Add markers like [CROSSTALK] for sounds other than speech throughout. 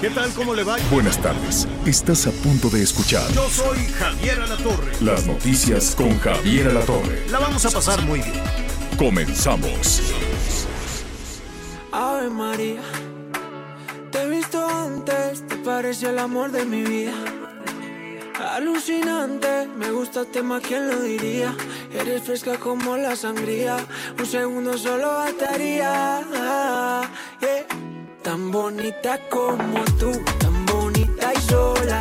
¿Qué tal? ¿Cómo le va? Buenas tardes. Estás a punto de escuchar Yo soy Javier Alatorre. las noticias con Javier Alatorre. La vamos a pasar muy bien. Comenzamos. Ave María, te he visto antes, te parece el amor de mi vida. Alucinante, me gustaste más, ¿quién lo diría? Eres fresca como la sangría, un segundo solo bastaría. Yeah. Tan bonita como tú, tan bonita y sola.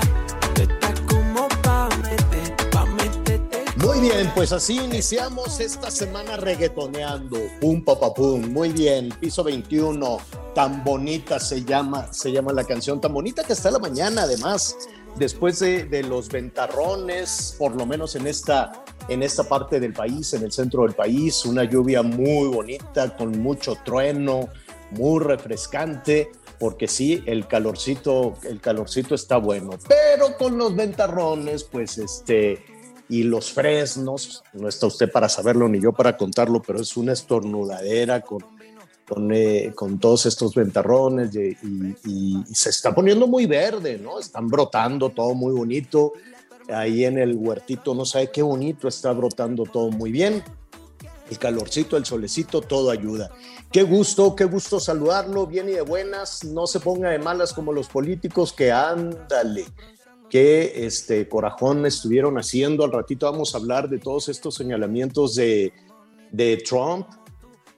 Muy bien, pues así iniciamos esta semana reggaetoneando. Pum, pa, pa, pum. Muy bien, piso 21. Tan bonita se llama, se llama la canción. Tan bonita que está la mañana, además. Después de, de los ventarrones, por lo menos en esta, en esta parte del país, en el centro del país, una lluvia muy bonita, con mucho trueno, muy refrescante, porque sí, el calorcito, el calorcito está bueno. Pero con los ventarrones, pues este y los fresnos, no está usted para saberlo ni yo para contarlo, pero es una estornudadera con, con, eh, con todos estos ventarrones y, y- y se está poniendo muy verde, ¿no? Están brotando todo muy bonito. Ahí en el huertito, no sabe qué bonito, está brotando todo muy bien. El calorcito, el solecito, todo ayuda. Qué gusto, qué gusto saludarlo, bien y de buenas. No se ponga de malas como los políticos que ándale que este corajón estuvieron haciendo. Al ratito vamos a hablar de todos estos señalamientos de, de Trump,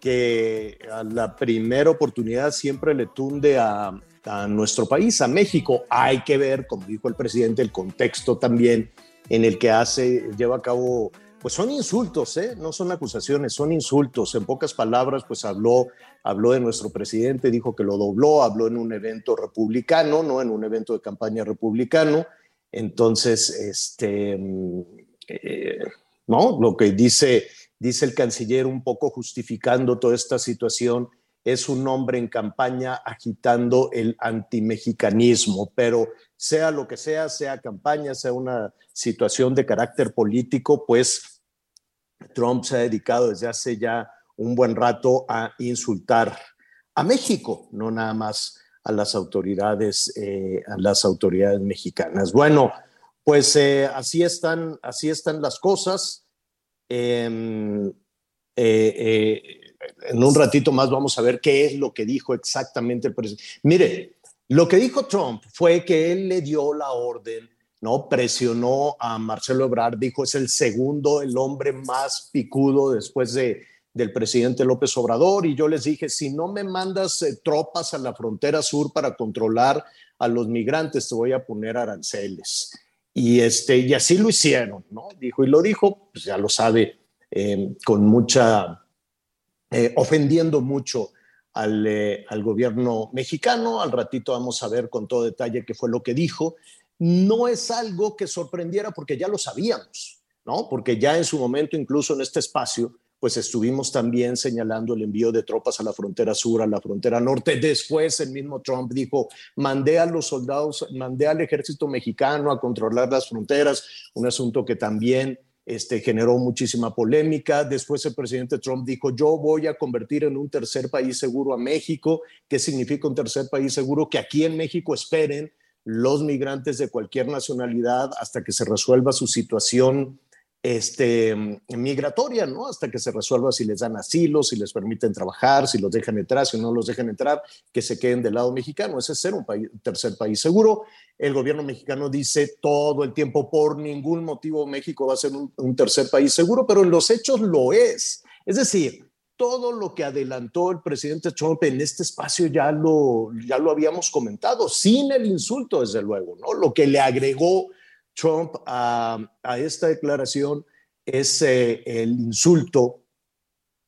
que a la primera oportunidad siempre le tunde a, a nuestro país, a México. Hay que ver, como dijo el presidente, el contexto también en el que hace, lleva a cabo, pues son insultos, ¿eh? no son acusaciones, son insultos. En pocas palabras, pues habló, habló de nuestro presidente, dijo que lo dobló, habló en un evento republicano, no en un evento de campaña republicano. Entonces, este, eh, no, lo que dice, dice el canciller un poco justificando toda esta situación es un hombre en campaña agitando el antimexicanismo, pero sea lo que sea, sea campaña, sea una situación de carácter político, pues Trump se ha dedicado desde hace ya un buen rato a insultar a México, no nada más a las autoridades, eh, a las autoridades mexicanas. Bueno, pues eh, así están, así están las cosas. Em, eh, en un ratito más vamos a ver qué es lo que dijo exactamente el presidente. Mire, lo que dijo Trump fue que él le dio la orden, ¿no? Presionó a Marcelo Ebrard, dijo es el segundo, el hombre más picudo después de, del presidente López Obrador. Y yo les dije, si no me mandas eh, tropas a la frontera sur para controlar a los migrantes, te voy a poner aranceles. Y, este, y así lo hicieron, ¿no? Dijo, y lo dijo, pues ya lo sabe, eh, con mucha eh, ofendiendo mucho al, eh, al gobierno mexicano. Al ratito vamos a ver con todo detalle qué fue lo que dijo. No es algo que sorprendiera porque ya lo sabíamos, ¿no? Porque ya en su momento, incluso en este espacio, pues estuvimos también señalando el envío de tropas a la frontera sur, a la frontera norte. Después el mismo Trump dijo, mandé a los soldados, mandé al ejército mexicano a controlar las fronteras, un asunto que también este, generó muchísima polémica. Después el presidente Trump dijo, yo voy a convertir en un tercer país seguro a México. ¿Qué significa un tercer país seguro? Que aquí en México esperen los migrantes de cualquier nacionalidad hasta que se resuelva su situación este, migratoria, ¿no? Hasta que se resuelva si les dan asilo, si les permiten trabajar, si los dejan entrar, si no los dejan entrar, que se queden del lado mexicano. Ese es ser un país, tercer país seguro. El gobierno mexicano dice todo el tiempo, por ningún motivo México va a ser un, un tercer país seguro, pero en los hechos lo es. Es decir, todo lo que adelantó el presidente Trump en este espacio ya lo, ya lo habíamos comentado, sin el insulto, desde luego, ¿no? Lo que le agregó Trump a, a esta declaración es eh, el insulto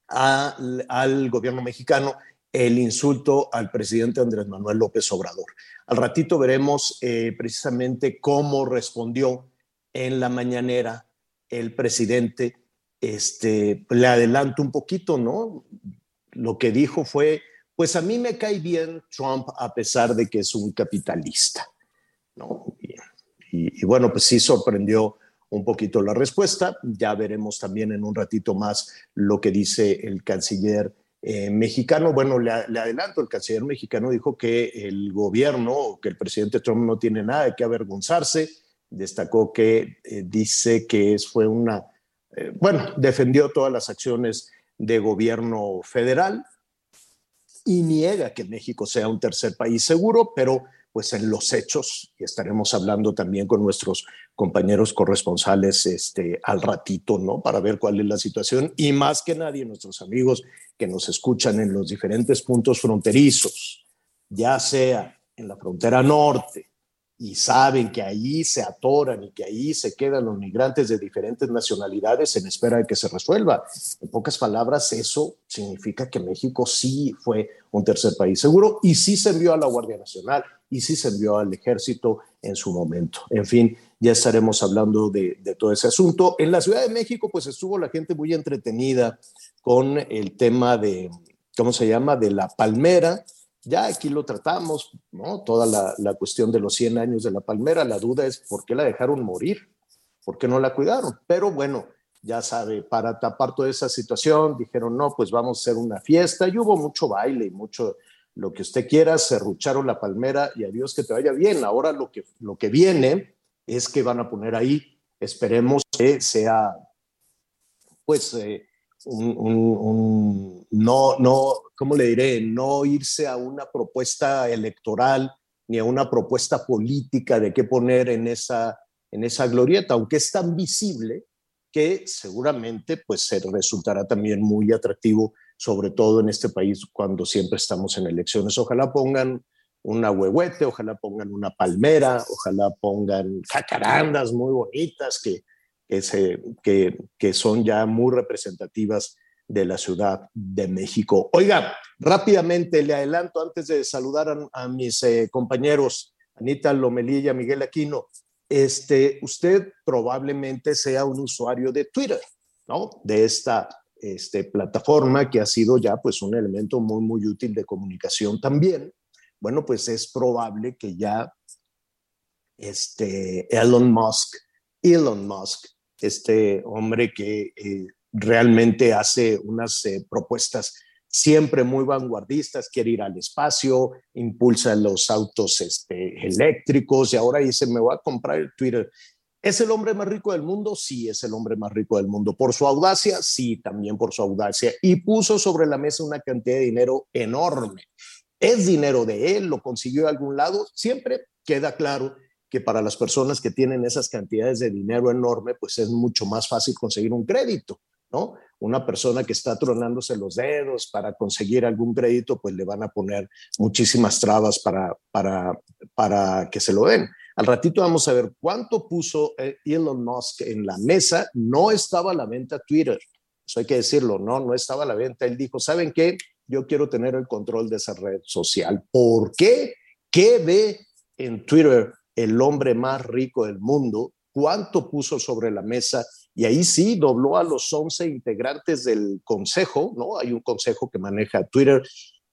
al gobierno mexicano el insulto al presidente Andrés Manuel López Obrador. Al ratito veremos eh, precisamente cómo respondió en la mañanera el presidente. Este, le adelanto un poquito, ¿no? Lo que dijo fue, pues a mí me cae bien Trump a pesar de que es un capitalista, ¿no? y bueno, pues sí sorprendió un poquito la respuesta. Ya veremos también en un ratito más lo que dice el canciller eh, mexicano. Bueno, le, adelanto, el canciller mexicano dijo que el gobierno, que el presidente Trump no tiene nada de qué avergonzarse. Destacó que eh, dice que fue una, eh, bueno, defendió todas las acciones de gobierno federal y niega que México sea un tercer país seguro, pero pues en los hechos, y estaremos hablando también con nuestros compañeros corresponsales este, al ratito, ¿no? Para ver cuál es la situación y más que nadie nuestros amigos que nos escuchan en los diferentes puntos fronterizos, ya sea en la frontera norte, y saben que ahí se atoran y que ahí se quedan los migrantes de diferentes nacionalidades en espera de que se resuelva. En pocas palabras, eso significa que México sí fue un tercer país seguro y sí se envió a la Guardia Nacional y sí se envió al ejército en su momento. En fin, ya estaremos hablando de, de todo ese asunto. En la Ciudad de México, pues estuvo la gente muy entretenida con el tema de, ¿cómo se llama?, de la palmera ya aquí lo tratamos, ¿no? Toda la, cuestión de los 100 años de la palmera, la duda es por qué la dejaron morir, por qué no la cuidaron. Pero bueno, ya sabe, para tapar toda esa situación, dijeron, no, pues vamos a hacer una fiesta y hubo mucho baile y mucho lo que usted quiera, cerrucharon la palmera y adiós que te vaya bien. Ahora lo que, lo que viene es que van a poner ahí, esperemos que sea, pues, eh, un, no, no, ¿cómo le diré? No irse a una propuesta electoral ni a una propuesta política de qué poner en esa, en esa glorieta, aunque es tan visible que seguramente pues se resultará también muy atractivo, sobre todo en este país cuando siempre estamos en elecciones. Ojalá pongan una huehuete, ojalá pongan una palmera, ojalá pongan jacarandas muy bonitas que, que, que, son ya muy representativas de la Ciudad de México. Oiga, rápidamente le adelanto antes de saludar a, mis eh, compañeros, Anita Lomelilla, Miguel Aquino, este, usted probablemente sea un usuario de Twitter, ¿no? De esta este, plataforma que ha sido ya pues un elemento muy, muy útil de comunicación también. Bueno, pues es probable que ya este, Elon Musk, Elon Musk, este hombre que eh, realmente hace unas eh, propuestas siempre muy vanguardistas, quiere ir al espacio, impulsa los autos este, eléctricos y ahora dice, me voy a comprar el Twitter. ¿Es el hombre más rico del mundo? Sí, es el hombre más rico del mundo. ¿Por su audacia? Sí, también por su audacia. Y puso sobre la mesa una cantidad de dinero enorme. ¿Es dinero de él? ¿Lo consiguió de algún lado? Siempre queda claro que para las personas que tienen esas cantidades de dinero enorme, pues es mucho más fácil conseguir un crédito, ¿no? Una persona que está tronándose los dedos para conseguir algún crédito, pues le van a poner muchísimas trabas para, para, para que se lo den. Al ratito vamos a ver cuánto puso eh, Elon Musk en la mesa. No estaba la venta Twitter, eso hay que decirlo, no, no estaba la venta. Él dijo, ¿saben qué? Yo quiero tener el control de esa red social. ¿Por qué? ¿Qué ve en Twitter el hombre más rico del mundo, cuánto puso sobre la mesa y ahí sí dobló a los 11 integrantes del consejo, ¿no? Hay un consejo que maneja Twitter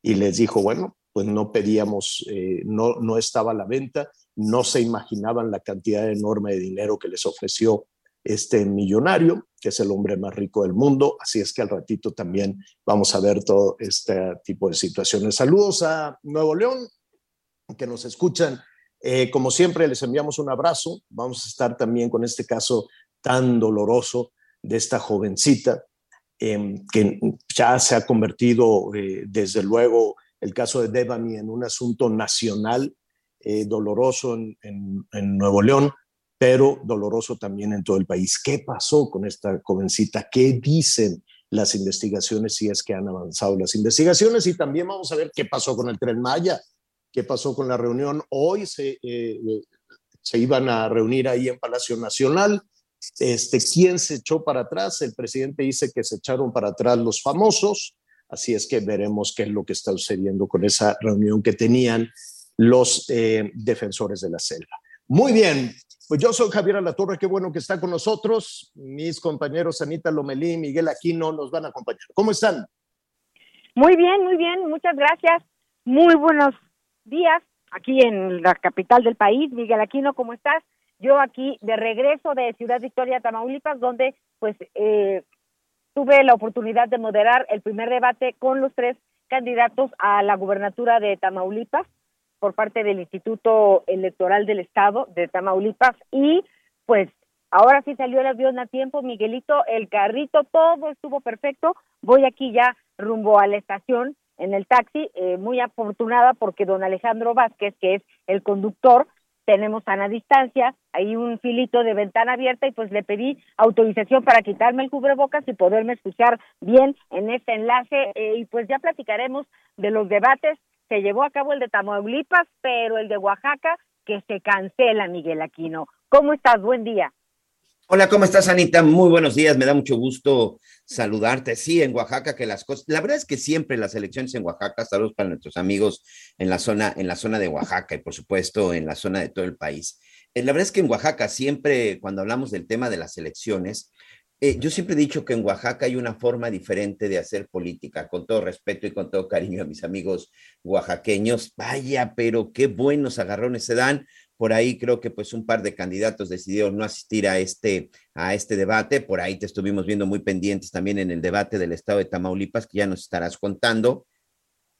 y les dijo, bueno, pues no pedíamos, eh, no, no estaba a la venta, no se imaginaban la cantidad enorme de dinero que les ofreció este millonario, que es el hombre más rico del mundo. Así es que al ratito también vamos a ver todo este tipo de situaciones. Saludos a Nuevo León, que nos escuchan eh, como siempre, les enviamos un abrazo. Vamos a estar también con este caso tan doloroso de esta jovencita, em, que ya se ha convertido, eh, desde luego, el caso de Devani en un asunto nacional, eh, doloroso en, Nuevo León, pero doloroso también en todo el país. ¿Qué pasó con esta jovencita? ¿Qué dicen las investigaciones si es que han avanzado las investigaciones? Y también vamos a ver qué pasó con el tren Maya qué pasó con la reunión. Hoy se, eh, se iban a reunir ahí en Palacio Nacional, Este, ¿Quién se echó para atrás? El presidente dice que se echaron para atrás los famosos, así es que veremos qué es lo que está sucediendo con esa reunión que tenían los eh, defensores de la selva. Muy bien, pues yo soy Javier Alatorre, qué bueno que está con nosotros. Mis compañeros Anita Lomelí, Miguel Aquino nos van a acompañar. ¿Cómo están? Muy bien, muy bien, muchas gracias. Muy buenos días aquí en la capital del país. Miguel Aquino, ¿cómo estás? Yo aquí de regreso de Ciudad Victoria, Tamaulipas, donde pues eh, tuve la oportunidad de moderar el primer debate con los tres candidatos a la gubernatura de Tamaulipas por parte del Instituto Electoral del Estado de Tamaulipas y pues ahora sí salió el avión a tiempo, Miguelito, el carrito, todo estuvo perfecto. Voy aquí ya rumbo a la estación en el taxi, eh, muy afortunada porque don Alejandro Vázquez, que es el conductor, tenemos a distancia, hay un filito de ventana abierta y pues le pedí autorización para quitarme el cubrebocas y poderme escuchar bien en este enlace eh, y pues ya platicaremos de los debates. Se llevó a cabo el de Tamaulipas, pero el de Oaxaca que se cancela, Miguel Aquino. ¿Cómo estás? Buen día. Hola, ¿cómo estás, Anita? Muy buenos días, me da mucho gusto saludarte. Sí, en Oaxaca que las cosas, la verdad es que siempre las elecciones en Oaxaca, saludos para nuestros amigos en la zona, en la zona de Oaxaca y por supuesto en la zona de todo el país. Eh, la verdad es que en Oaxaca siempre, cuando hablamos del tema de las elecciones, eh, yo siempre he dicho que en Oaxaca hay una forma diferente de hacer política, con todo respeto y con todo cariño a mis amigos oaxaqueños. Vaya, pero qué buenos agarrones se dan por ahí creo que pues un par de candidatos decidieron no asistir a este, a este debate. Por ahí te estuvimos viendo muy pendientes también en el debate del estado de Tamaulipas, que ya nos estarás contando.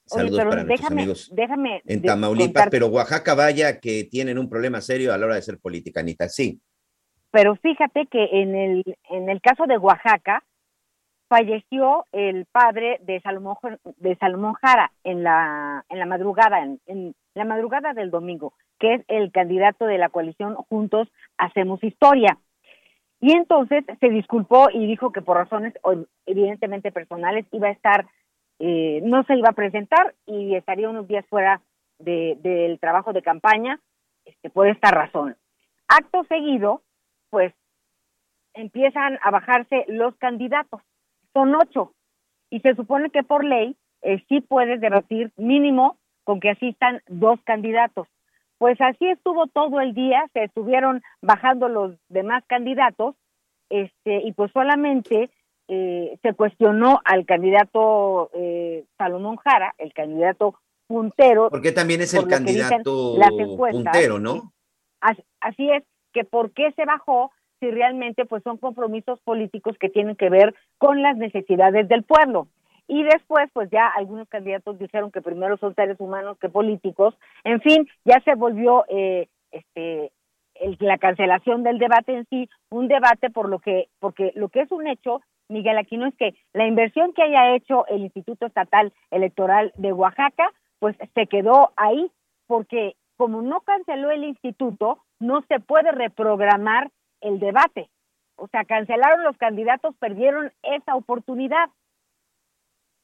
Saludos para nuestros amigos déjame en Tamaulipas, pero Oaxaca vaya que tienen un problema serio a la hora de ser política, Anita, sí. Pero fíjate que en el, en el caso de Oaxaca, falleció el padre de Salomón, de Salomón Jara en la, en la madrugada, en la madrugada del domingo que es el candidato de la coalición Juntos Hacemos Historia. Y entonces se disculpó y dijo que por razones evidentemente personales iba a estar, eh, no se iba a presentar y estaría unos días fuera del trabajo de campaña este, por esta razón. Acto seguido, pues empiezan a bajarse los candidatos. Son ocho. Y se supone que por ley eh, sí puedes debatir mínimo con que asistan dos candidatos. Pues así estuvo todo el día, se estuvieron bajando los demás candidatos, este, y pues solamente eh, se cuestionó al candidato eh, Salomón Jara, el candidato puntero. Porque también es el candidato puntero, ¿no? Así, es, que por qué se bajó si realmente pues son compromisos políticos que tienen que ver con las necesidades del pueblo y después pues ya algunos candidatos dijeron que primero son seres humanos que políticos, en fin, ya se volvió eh, este la cancelación del debate en sí, un debate por lo que, porque lo que es un hecho, Miguel Aquino, es que la inversión que haya hecho el Instituto Estatal Electoral de Oaxaca, pues se quedó ahí, porque como no canceló el instituto, no se puede reprogramar el debate. O sea, cancelaron los candidatos, perdieron esa oportunidad.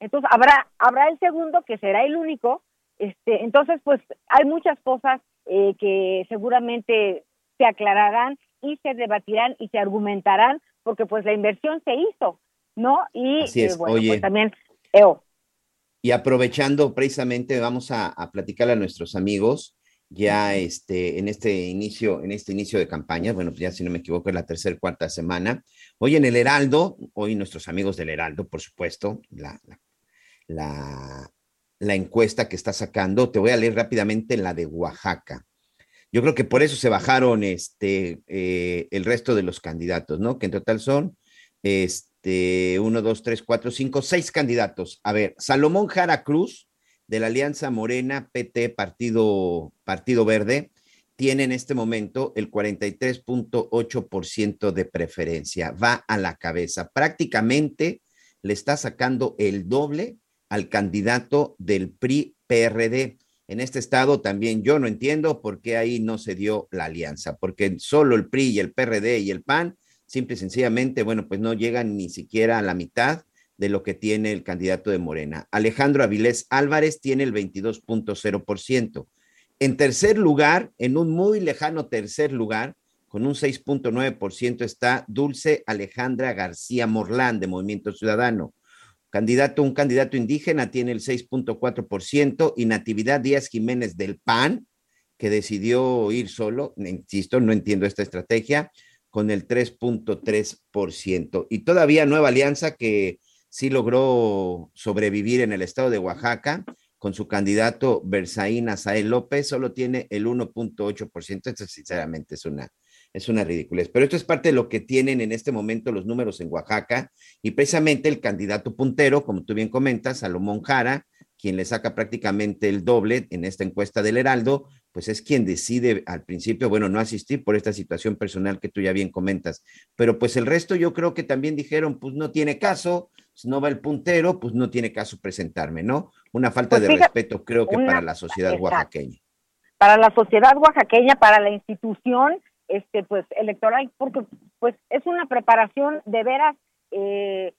Entonces habrá, habrá el segundo que será el único. Este, entonces, pues hay muchas cosas eh, que seguramente se aclararán y se debatirán y se argumentarán porque pues la inversión se hizo, ¿no? Y Así es. Eh, bueno, Oye, pues también EO. Y aprovechando precisamente, vamos a, a platicar a nuestros amigos ya este, en este inicio, en este inicio de campaña, bueno, pues ya si no me equivoco, es la tercera, cuarta semana. Hoy en el Heraldo, hoy nuestros amigos del Heraldo, por supuesto, la, la la, encuesta que está sacando. Te voy a leer rápidamente la de Oaxaca. Yo creo que por eso se bajaron este, eh, el resto de los candidatos, ¿no? Que en total son este, uno, dos, tres, cuatro, cinco, seis candidatos. A ver, Salomón Jara Cruz, de la Alianza Morena, PT, Partido, Partido Verde, tiene en este momento el 43.8% de preferencia. Va a la cabeza. Prácticamente le está sacando el doble al candidato del PRI-PRD. En este estado también yo no entiendo por qué ahí no se dio la alianza, porque solo el PRI y el PRD y el PAN, simple y sencillamente, bueno, pues no llegan ni siquiera a la mitad de lo que tiene el candidato de Morena. Alejandro Avilés Álvarez tiene el 22.0%. En tercer lugar, en un muy lejano tercer lugar, con un 6.9% está Dulce Alejandra García Morlán de Movimiento Ciudadano. Candidato, un candidato indígena tiene el 6.4% y Natividad Díaz Jiménez del PAN, que decidió ir solo, insisto, no entiendo esta estrategia, con el 3.3%. Y todavía Nueva Alianza, que sí logró sobrevivir en el estado de Oaxaca, con su candidato Berzaín Azael López, solo tiene el 1.8%. Esto sinceramente es una, es una ridiculez. Pero esto es parte de lo que tienen en este momento los números en Oaxaca y precisamente el candidato puntero, como tú bien comentas, Salomón Jara, quien le saca prácticamente el doble en esta encuesta del Heraldo, pues es quien decide al principio, bueno, no asistir por esta situación personal que tú ya bien comentas. Pero pues el resto yo creo que también dijeron, pues no tiene caso, si no va el puntero, pues no tiene caso presentarme, ¿no? Una falta Pues de fíjate, respeto, creo que una- para la sociedad exacto. oaxaqueña. para la sociedad oaxaqueña, para la institución, este, pues electoral, porque pues es una preparación de veras, eh,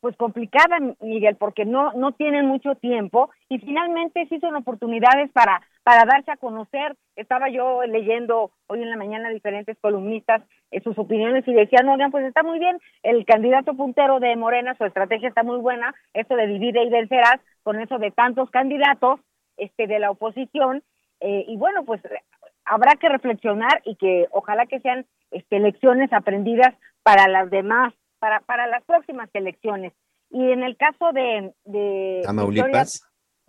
pues complicada, Miguel, porque no no tienen mucho tiempo y finalmente sí son oportunidades para para darse a conocer. Estaba yo leyendo hoy en la mañana diferentes columnistas eh, sus opiniones y decían, oigan, pues está muy bien, el candidato puntero de Morena, su estrategia está muy buena, esto de divide y vencerás, con eso de tantos candidatos este de la oposición, eh, y bueno, pues habrá que reflexionar y que ojalá que sean este, lecciones aprendidas para las demás, para, para las próximas elecciones. Y en el caso de, de Tamaulipas. Victoria,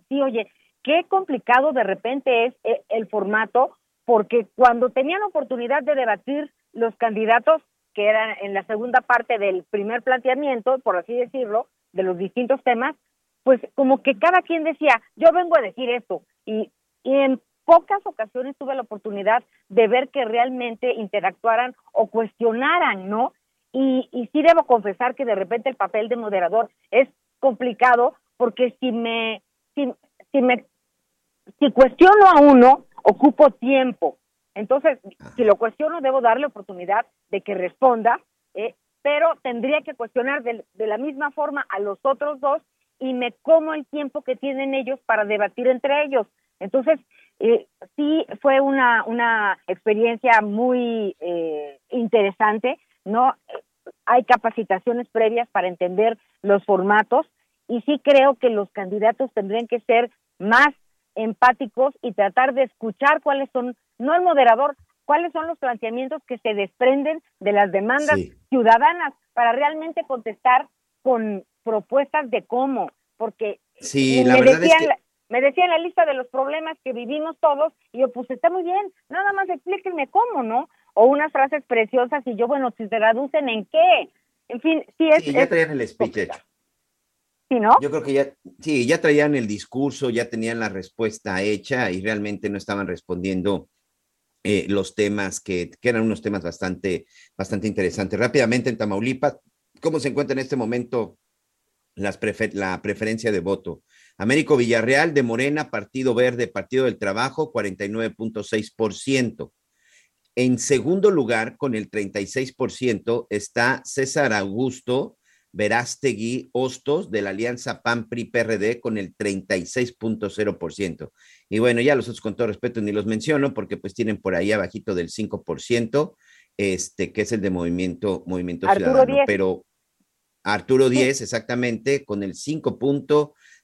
sí, oye, qué complicado de repente es eh, el formato, porque cuando tenían oportunidad de debatir los candidatos, que eran en la segunda parte del primer planteamiento, por así decirlo, de los distintos temas, pues como que cada quien decía, yo vengo a decir esto, y, y en pocas ocasiones tuve la oportunidad de ver que realmente interactuaran o cuestionaran, ¿no? Y, y sí debo confesar que de repente el papel de moderador es complicado porque si me, si, si me, si cuestiono a uno, ocupo tiempo. Entonces, si lo cuestiono, debo darle oportunidad de que responda, eh, pero tendría que cuestionar de, de la misma forma a los otros dos y me como el tiempo que tienen ellos para debatir entre ellos. Entonces, eh, sí fue una, una experiencia muy eh, interesante, ¿no? Hay capacitaciones previas para entender los formatos y sí creo que los candidatos tendrían que ser más empáticos y tratar de escuchar cuáles son, no el moderador, cuáles son los planteamientos que se desprenden de las demandas Sí. ciudadanas para realmente contestar con propuestas de cómo, porque Sí, la es que me decían la lista de los problemas que vivimos todos y yo pues está muy bien, nada más explíquenme cómo, ¿no? O unas frases preciosas y yo, bueno, si se traducen en qué. En fin, sí es... sí, ya traían el speech hecho. ¿Sí, no? Yo creo que ya, sí, ya traían el discurso, ya tenían la respuesta hecha y realmente no estaban respondiendo eh, los temas que, que eran unos temas bastante, bastante interesantes. Rápidamente en Tamaulipas, ¿cómo se encuentra en este momento las prefe- la preferencia de voto? Américo Villarreal de Morena, Partido Verde, Partido del Trabajo, 49.6%. En segundo lugar, con el 36%, está César Augusto Verástegui Hostos de la Alianza PAN-PRI-PRD con el 36.0%. Y bueno, ya los otros con todo respeto ni los menciono porque pues tienen por ahí abajito del 5%, este, que es el de Movimiento, movimiento Arturo Ciudadano. Pero Arturo 10, exactamente, con el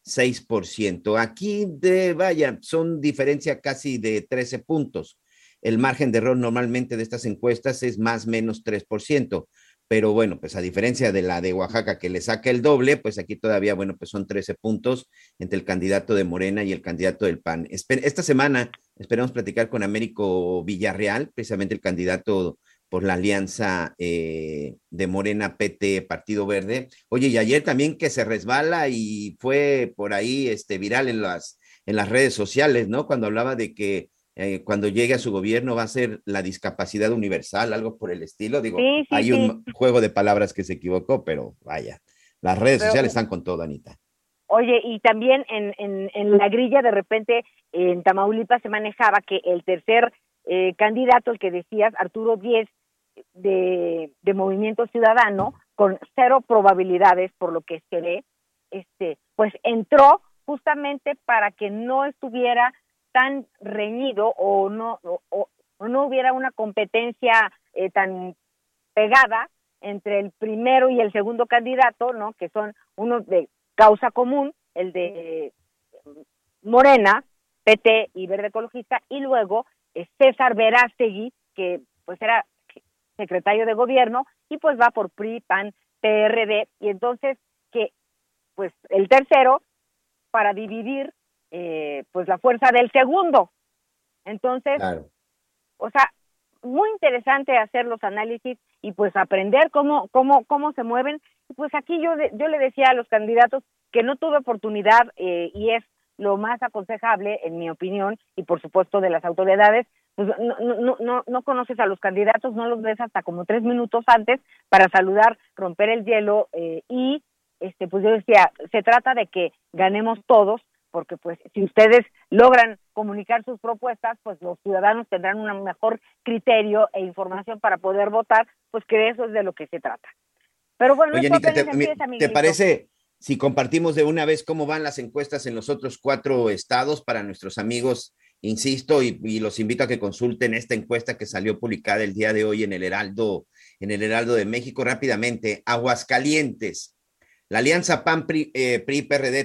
5.6%. Aquí, de, vaya, son diferencia casi de 13 puntos. El margen de error normalmente de estas encuestas es más o menos 3%. Pero bueno, pues a diferencia de la de Oaxaca que le saca el doble, pues aquí todavía, bueno, pues son 13 puntos entre el candidato de Morena y el candidato del PAN. Esta semana esperamos platicar con Américo Villarreal, precisamente el candidato por la alianza eh, de Morena PT Partido Verde. Oye, y ayer también que se resbala y fue por ahí este, viral en las, en las redes sociales, ¿no? Cuando hablaba de que eh, cuando llegue a su gobierno va a ser la discapacidad universal, algo por el estilo. Digo, Sí, sí, hay sí. un juego de palabras que se equivocó, pero vaya, las redes Pero- sociales están con todo, Anita. Oye, y también en, en, en la grilla de repente en Tamaulipas se manejaba que el tercer eh, candidato, el que decías, Arturo Díez, de, Movimiento Ciudadano, con cero probabilidades por lo que se ve, este, pues entró justamente para que no estuviera tan reñido o no o- no hubiera una competencia eh, tan pegada entre el primero y el segundo candidato, ¿no? Que son unos de causa común, el de Morena, PT y Verde Ecologista, y luego eh, César Verástegui, que pues era secretario de gobierno, y pues va por PRI, PAN, PRD, y entonces que pues el tercero para dividir eh, pues la fuerza del segundo. Entonces, o sea, muy interesante hacer los análisis y pues aprender cómo cómo cómo se mueven. Pues aquí yo yo le decía a los candidatos que no tuve oportunidad eh, y es lo más aconsejable en mi opinión y por supuesto de las autoridades pues no, no, no, no conoces a los candidatos, no los ves hasta como tres minutos antes para saludar, romper el hielo eh, y este pues yo decía, se trata de que ganemos todos porque pues si ustedes logran comunicar sus propuestas, pues los ciudadanos tendrán un mejor criterio e información para poder votar, pues que eso es de lo que se trata. Pero bueno, Oye, te, parece si compartimos de una vez cómo van las encuestas en los otros cuatro estados para nuestros amigos? Insisto y, los invito a que consulten esta encuesta que salió publicada el día de hoy en el Heraldo, en el Heraldo de México rápidamente. Aguascalientes, la alianza PAN PRI, eh,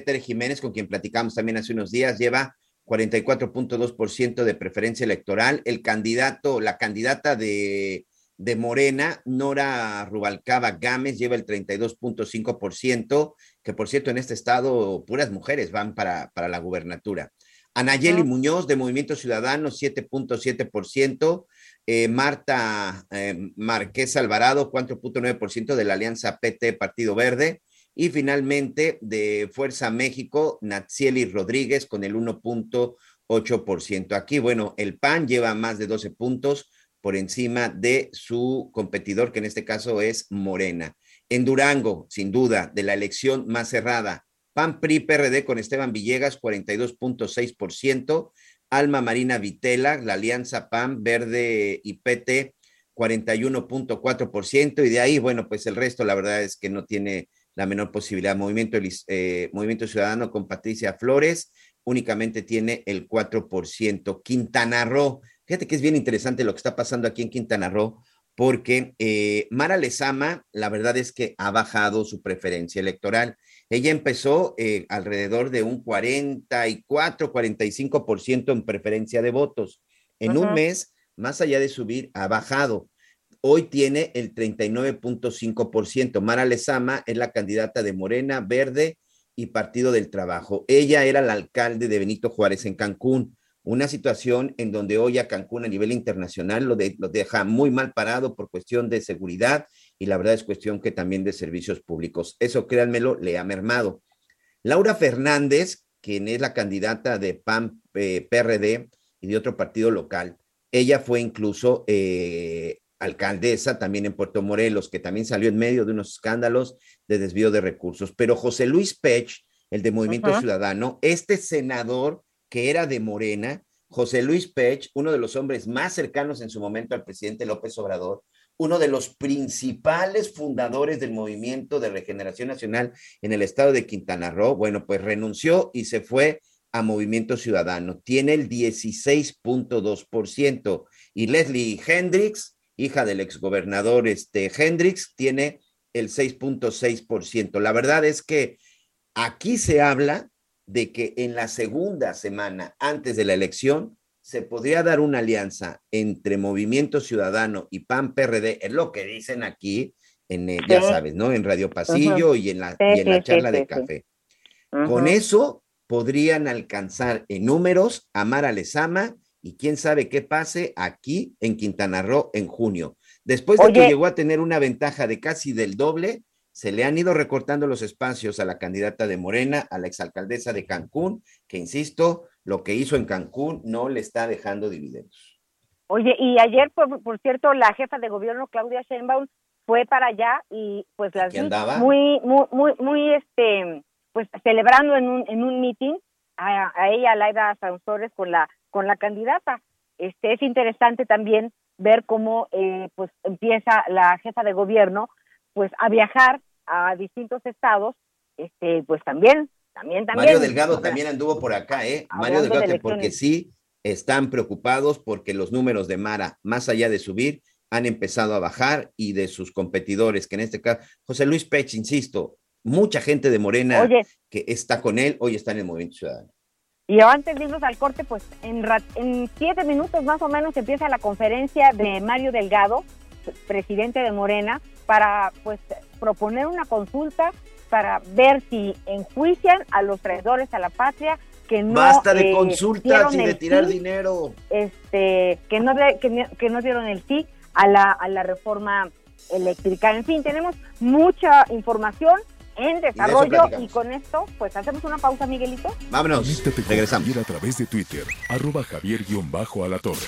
Tere Jiménez, con quien platicamos también hace unos días, lleva 44.2% de preferencia electoral. El candidato, la candidata de, de Morena, Nora Rubalcaba Gámez, lleva el 32.5%, que por cierto en este estado puras mujeres van para, para la gubernatura. Anayeli Muñoz de Movimiento Ciudadano, 7.7%. Eh, Marta eh, Marqués Alvarado, 4.9% de la alianza PT Partido Verde. Y finalmente, de Fuerza México, Natsieli Rodríguez con el 1.8%. Aquí, bueno, el PAN lleva más de 12 puntos por encima de su competidor, que en este caso es Morena. En Durango, sin duda, de la elección más cerrada, PAN PRI PRD con Esteban Villegas, 42.6%. Alma Marina Vitela, la alianza PAN Verde y PT, 41.4%. Y de ahí, bueno, pues el resto, la verdad es que no tiene la menor posibilidad. Movimiento, eh, Movimiento Ciudadano con Patricia Flores únicamente tiene el 4%. Quintana Roo, fíjate que es bien interesante lo que está pasando aquí en Quintana Roo, porque eh, Mara Lezama, la verdad es que ha bajado su preferencia electoral. Ella empezó eh, alrededor de un 44, 45% en preferencia de votos. En un mes, más allá de subir, ha bajado hoy tiene el 39.5%. Mara Lezama es la candidata de Morena, Verde y Partido del Trabajo. Ella era la alcalde de Benito Juárez en Cancún, una situación en donde hoy a Cancún a nivel internacional lo, deja muy mal parado por cuestión de seguridad y la verdad es cuestión que también de servicios públicos. Eso, créanmelo, le ha mermado. Laura Fernández, quien es la candidata de PAN, eh, PRD y de otro partido local, ella fue incluso eh, alcaldesa también en Puerto Morelos, que también salió en medio de unos escándalos de desvío de recursos. Pero José Luis Pech, el de Movimiento Ciudadano, este senador que era de Morena, José Luis Pech, uno de los hombres más cercanos en su momento al presidente López Obrador, uno de los principales fundadores del movimiento de regeneración nacional en el estado de Quintana Roo, bueno, pues renunció y se fue a Movimiento Ciudadano. Tiene el 16.2%. Y Leslie Hendricks, hija del exgobernador este, Hendrix, tiene el 6.6%. La verdad es que aquí se habla de que en la segunda semana antes de la elección se podría dar una alianza entre Movimiento Ciudadano y PAN PRD, es lo que dicen aquí, en, eh, ya sabes, ¿no? En Radio Pasillo y en la, en la charla de café. Con eso podrían alcanzar en números a Mara Lezama y quién sabe qué pase aquí en Quintana Roo en junio. Después de que llegó a tener una ventaja de casi del doble, se le han ido recortando los espacios a la candidata de Morena, a la exalcaldesa de Cancún, que insisto, lo que hizo en Cancún no le está dejando dividendos. Oye, y ayer, por, por cierto, la jefa de gobierno, Claudia Sheinbaum, fue para allá y pues las muy, muy, muy, muy, este, pues celebrando en un, en un meeting a, a ella, Laida Sansores, con la con la candidata. Este es interesante también ver cómo eh, pues empieza la jefa de gobierno pues a viajar a distintos estados, este pues también también también Mario Delgado también anduvo por acá, eh. Mario Delgado porque sí están preocupados porque los números de Mara, más allá de subir, han empezado a bajar y de sus competidores, que en este caso, José Luis Pech, insisto, mucha gente de Morena Oye. que está con él, hoy está en el Movimiento Ciudadano. Y antes de irnos al corte, pues en, siete minutos más o menos empieza la conferencia de Mario Delgado, presidente de Morena, para pues proponer una consulta para ver si enjuician a los traidores a la patria que no Basta de eh, consultas y de tirar sí, dinero. este que no de- que, no- que no dieron el sí a la a la reforma eléctrica. En fin, tenemos mucha información en desarrollo y con esto pues hacemos una pausa, Miguelito. Vámonos, regresamos. Javier a través de Twitter, arroba javier-alatorre.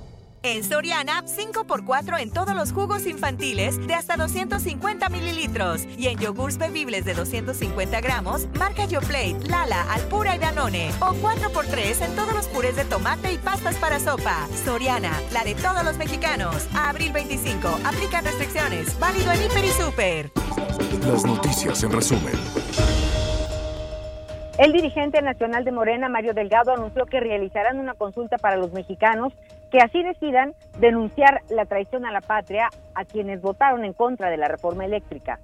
En Soriana, 5x4 en todos los jugos infantiles de hasta 250 mililitros. Y en yogurts bebibles de 250 gramos, marca YoPlate, Lala, Alpura y Danone. O 4x3 en todos los purés de tomate y pastas para sopa. Soriana, la de todos los mexicanos. Abril 25, aplican restricciones. Válido en Hiper y Super. Las noticias en resumen. El dirigente nacional de Morena, Mario Delgado, anunció que realizarán una consulta para los mexicanos que así decidan denunciar la traición a la patria a quienes votaron en contra de la reforma eléctrica.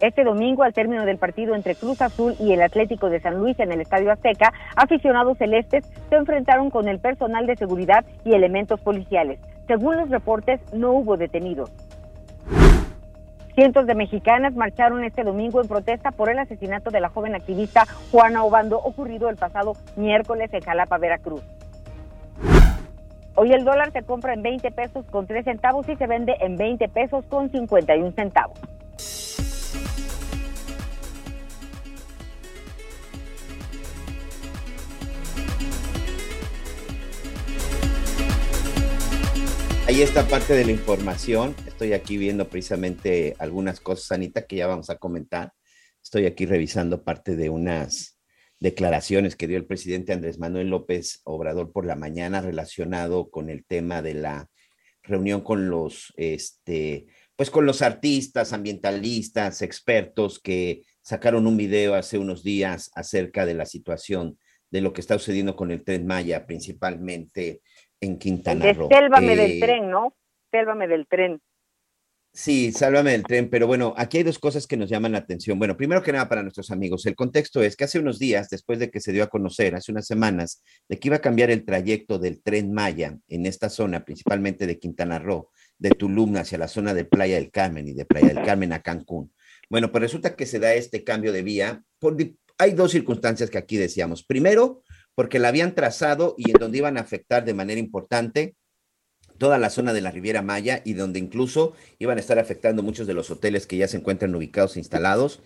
Este domingo, al término del partido entre Cruz Azul y el Atlético de San Luis en el Estadio Azteca, aficionados celestes se enfrentaron con el personal de seguridad y elementos policiales. Según los reportes, no hubo detenidos. Cientos de mexicanas marcharon este domingo en protesta por el asesinato de la joven activista Juana Obando ocurrido el pasado miércoles en Jalapa, Veracruz. Hoy el dólar se compra en 20 pesos con 3 centavos y se vende en 20 pesos con 51 centavos. Ahí está parte de la información. Estoy aquí viendo precisamente algunas cosas, Anita, que ya vamos a comentar. Estoy aquí revisando parte de unas declaraciones que dio el presidente Andrés Manuel López Obrador por la mañana relacionado con el tema de la reunión con los, este, pues con los artistas, ambientalistas, expertos que sacaron un video hace unos días acerca de la situación de lo que está sucediendo con el tren Maya, principalmente en Quintana De Roo. Sélvame Eh, del tren, ¿no? Sélvame del tren. Sí, sálvame del tren, pero bueno, aquí hay dos cosas que nos llaman la atención. Bueno, primero que nada para nuestros amigos, el contexto es que hace unos días, después de que se dio a conocer, hace unas semanas, de que iba a cambiar el trayecto del tren Maya en esta zona, principalmente de Quintana Roo, de Tulum hacia la zona de Playa del Carmen y de Playa del Carmen a Cancún. Bueno, pues resulta que se da este cambio de vía. Por, hay dos circunstancias que aquí decíamos. Primero, porque la habían trazado y en donde iban a afectar de manera importante toda la zona de la Riviera Maya y donde incluso iban a estar afectando muchos de los hoteles que ya se encuentran ubicados e instalados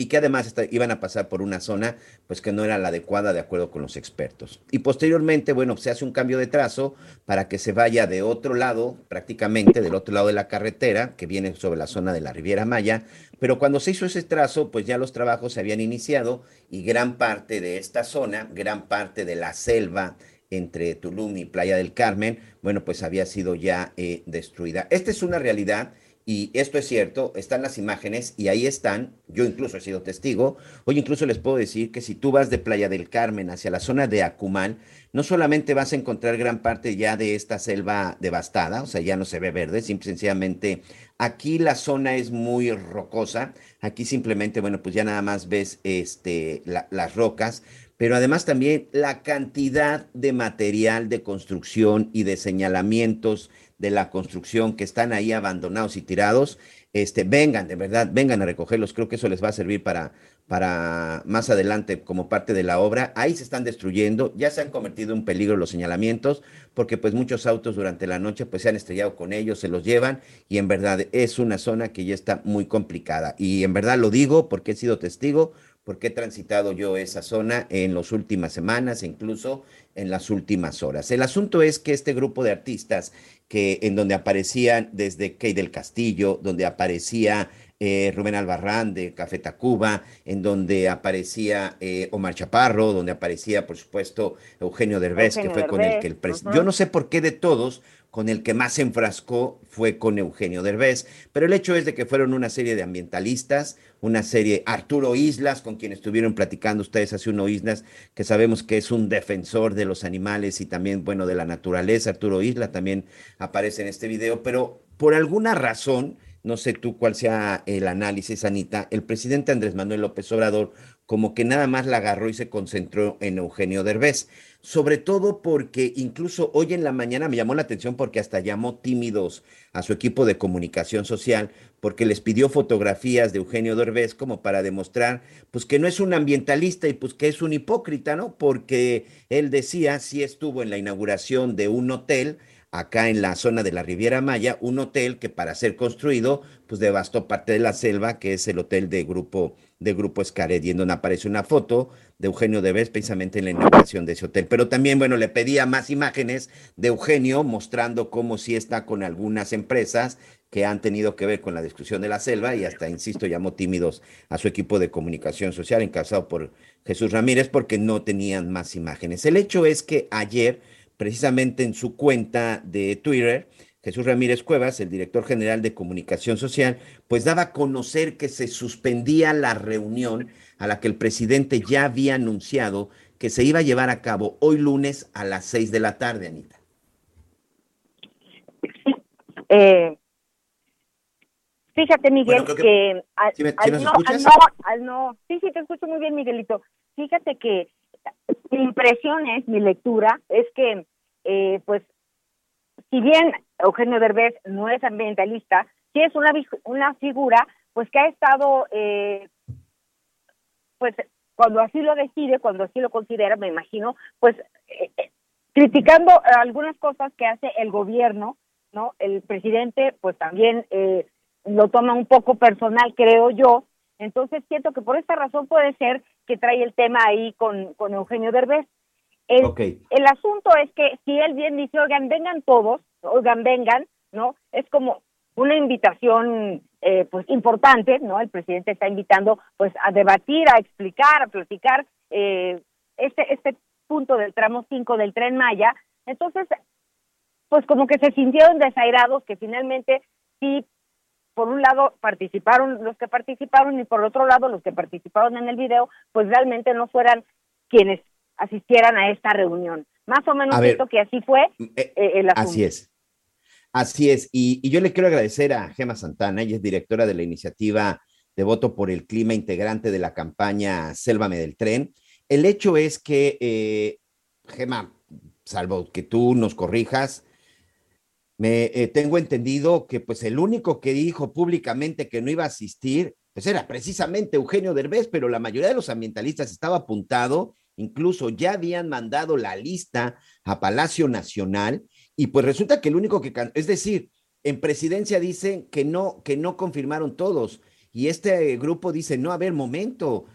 y que además iban a pasar por una zona pues que no era la adecuada de acuerdo con los expertos. Y posteriormente, bueno, se hace un cambio de trazo para que se vaya de otro lado, prácticamente del otro lado de la carretera, que viene sobre la zona de la Riviera Maya, pero cuando se hizo ese trazo, pues ya los trabajos se habían iniciado y gran parte de esta zona, gran parte de la selva entre Tulum y Playa del Carmen, bueno, pues había sido ya eh, destruida. Esta es una realidad y esto es cierto, están las imágenes y ahí están, yo incluso he sido testigo, hoy incluso les puedo decir que si tú vas de Playa del Carmen hacia la zona de Acumal, no solamente vas a encontrar gran parte ya de esta selva devastada, o sea, ya no se ve verde, simple y sencillamente aquí la zona es muy rocosa, aquí simplemente, bueno, pues ya nada más ves este, la- las rocas, pero además también la cantidad de material de construcción y de señalamientos de la construcción que están ahí abandonados y tirados, este, vengan, de verdad, vengan a recogerlos. Creo que eso les va a servir para, para más adelante como parte de la obra. Ahí se están destruyendo, ya se han convertido en peligro los señalamientos, porque pues muchos autos durante la noche pues se han estrellado con ellos, se los llevan y en verdad es una zona que ya está muy complicada. Y en verdad lo digo porque he sido testigo, porque he transitado yo esa zona en las últimas semanas e incluso en las últimas horas. El asunto es que este grupo de artistas que en donde aparecían desde Key del Castillo, donde aparecía eh, Rubén Albarrán de Café Tacuba, en donde aparecía eh, Omar Chaparro, donde aparecía, por supuesto, Eugenio Derbez, que fue con el que el presidente... Yo no sé por qué de todos, con el que más se enfrascó fue con Eugenio Derbez, pero el hecho es de que fueron una serie de ambientalistas, una serie Arturo Islas, con quien estuvieron platicando ustedes hace unos Islas, que sabemos que es un defensor de los animales y también, bueno, de la naturaleza. Arturo Islas también aparece en este video, pero por alguna razón, no sé tú cuál sea el análisis, Anita, el presidente Andrés Manuel López Obrador como que nada más la agarró y se concentró en Eugenio Derbez, sobre todo porque incluso hoy en la mañana me llamó la atención porque hasta llamó tímidos a su equipo de comunicación social porque les pidió fotografías de Eugenio Derbez como para demostrar pues que no es un ambientalista y pues que es un hipócrita, ¿no? Porque él decía, sí estuvo en la inauguración de un hotel acá en la zona de la Riviera Maya, un hotel que para ser construido, pues devastó parte de la selva, que es el hotel de Grupo, de Grupo Escaret, y en donde aparece una foto de Eugenio Derbez precisamente en la inauguración de ese hotel. Pero también, bueno, le pedía más imágenes de Eugenio mostrando cómo sí está con algunas empresas que han tenido que ver con la destrucción de la selva y hasta, insisto, llamó tímidos a su equipo de comunicación social encabezado por Jesús Ramírez porque no tenían más imágenes. El hecho es que ayer precisamente en su cuenta de Twitter, Jesús Ramírez Cuevas, el director general de comunicación social, pues daba a conocer que se suspendía la reunión a la que el presidente ya había anunciado que se iba a llevar a cabo hoy lunes a las seis de la tarde, Anita. Eh, fíjate, Miguel, que, al, no, al no, sí, sí, te escucho muy bien, Miguelito. Fíjate que mi impresión es, mi lectura, es que, eh, pues, si bien Eugenio Derbez no es ambientalista, sí es una, una figura, pues, que ha estado, eh, pues, cuando así lo decide, cuando así lo considera, me imagino, pues, eh, criticando algunas cosas que hace el gobierno, ¿no? El presidente, pues, también lo toma un poco personal, creo yo, entonces siento que por esta razón puede ser que trae el tema ahí con, con Eugenio Derbez. El, el asunto es que si él bien dice, oigan, vengan todos, oigan, vengan, ¿no? Es como una invitación eh, pues importante, ¿no? El presidente está invitando pues a debatir, a explicar, a platicar eh, este, este punto del tramo 5 del tren Maya. Entonces, pues como que se sintieron desairados que finalmente sí por un lado participaron los que participaron y por otro lado los que participaron en el video, pues realmente no fueran quienes asistieran a esta reunión. Más o menos esto que así fue mm, eh, eh, el asunto. Así es. Así es. Y, yo le quiero agradecer a Gema Santana, ella es directora de la iniciativa de voto por el clima integrante de la campaña Sélvame del Tren. El hecho es que, eh, Gema, salvo que tú nos corrijas, me eh, tengo entendido que pues el único que dijo públicamente que no iba a asistir, pues era precisamente Eugenio Derbez, pero la mayoría de los ambientalistas estaba apuntado, incluso ya habían mandado la lista a Palacio Nacional y pues resulta que el único que, es decir, en presidencia dicen que no, que no confirmaron todos y este grupo dice, no, a ver, momento,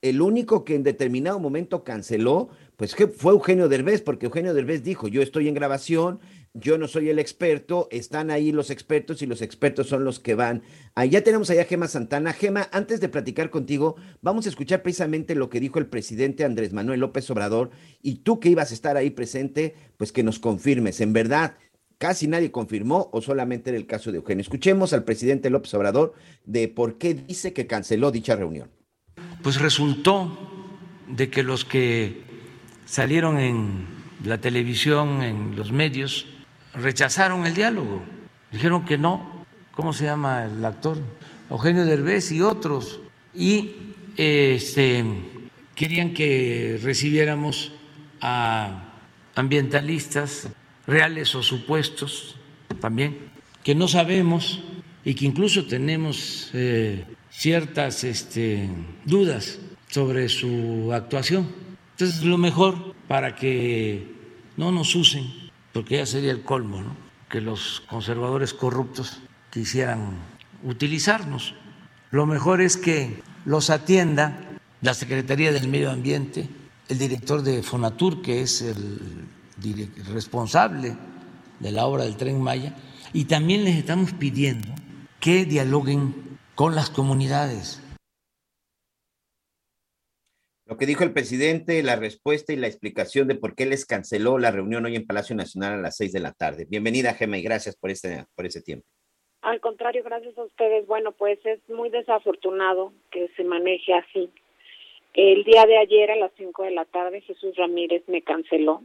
el único que en determinado momento canceló, pues fue Eugenio Derbez, porque Eugenio Derbez dijo, yo estoy en grabación, yo no soy el experto, están ahí los expertos y los expertos son los que van. Ya tenemos allá a Gema Santana. Gema, antes de platicar contigo, vamos a escuchar precisamente lo que dijo el presidente Andrés Manuel López Obrador y tú que ibas a estar ahí presente, pues que nos confirmes. En verdad, casi nadie confirmó o solamente era el caso de Eugenio. Escuchemos al presidente López Obrador de por qué dice que canceló dicha reunión. Pues resultó de que los que salieron en la televisión, en los medios, rechazaron el diálogo, dijeron que no. ¿Cómo se llama el actor? Eugenio Derbez y otros. Y este, querían que recibiéramos a ambientalistas reales o supuestos también, que no sabemos y que incluso tenemos eh, ciertas este, dudas sobre su actuación. Entonces, lo mejor para que no nos usen porque ya sería el colmo, ¿no? que los conservadores corruptos quisieran utilizarnos. Lo mejor es que los atienda la Secretaría del Medio Ambiente, el director de Fonatur, que es el responsable de la obra del tren Maya, y también les estamos pidiendo que dialoguen con las comunidades. Lo que dijo el presidente, la respuesta y la explicación de por qué les canceló la reunión hoy en Palacio Nacional a las seis de la tarde. Bienvenida, Gema, y gracias por este, por ese tiempo. Al contrario, gracias a ustedes. Bueno, pues es muy desafortunado que se maneje así. El día de ayer a las cinco de la tarde Jesús Ramírez me canceló.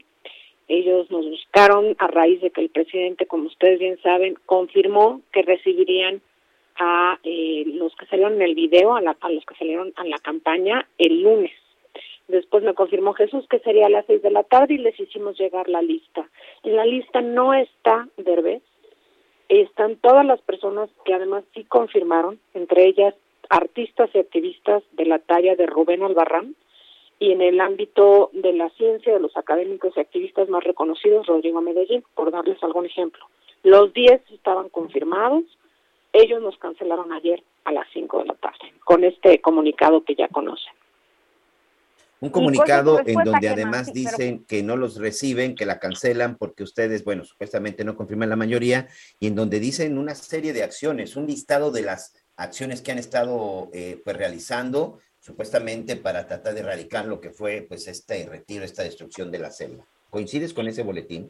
Ellos nos buscaron a raíz de que el presidente, como ustedes bien saben, confirmó que recibirían a eh, los que salieron en el video, a, a los que salieron a la campaña el lunes. Después me confirmó Jesús que sería a las seis de la tarde y les hicimos llegar la lista. En la lista no está Derbez, están todas las personas que además sí confirmaron, entre ellas artistas y activistas de la talla de Rubén Albarrán, y en el ámbito de la ciencia, de los académicos y activistas más reconocidos, Rodrigo Medellín, por darles algún ejemplo. Los 10 estaban confirmados, ellos nos cancelaron ayer a las 5 de la tarde, con este comunicado que ya conocen. Un comunicado en donde además dicen que no los reciben, que la cancelan porque ustedes, bueno, supuestamente no confirman la mayoría, y en donde dicen una serie de acciones, un listado de las acciones que han estado eh, pues realizando, supuestamente para tratar de erradicar lo que fue pues este retiro, esta destrucción de la selva. ¿Coincides con ese boletín?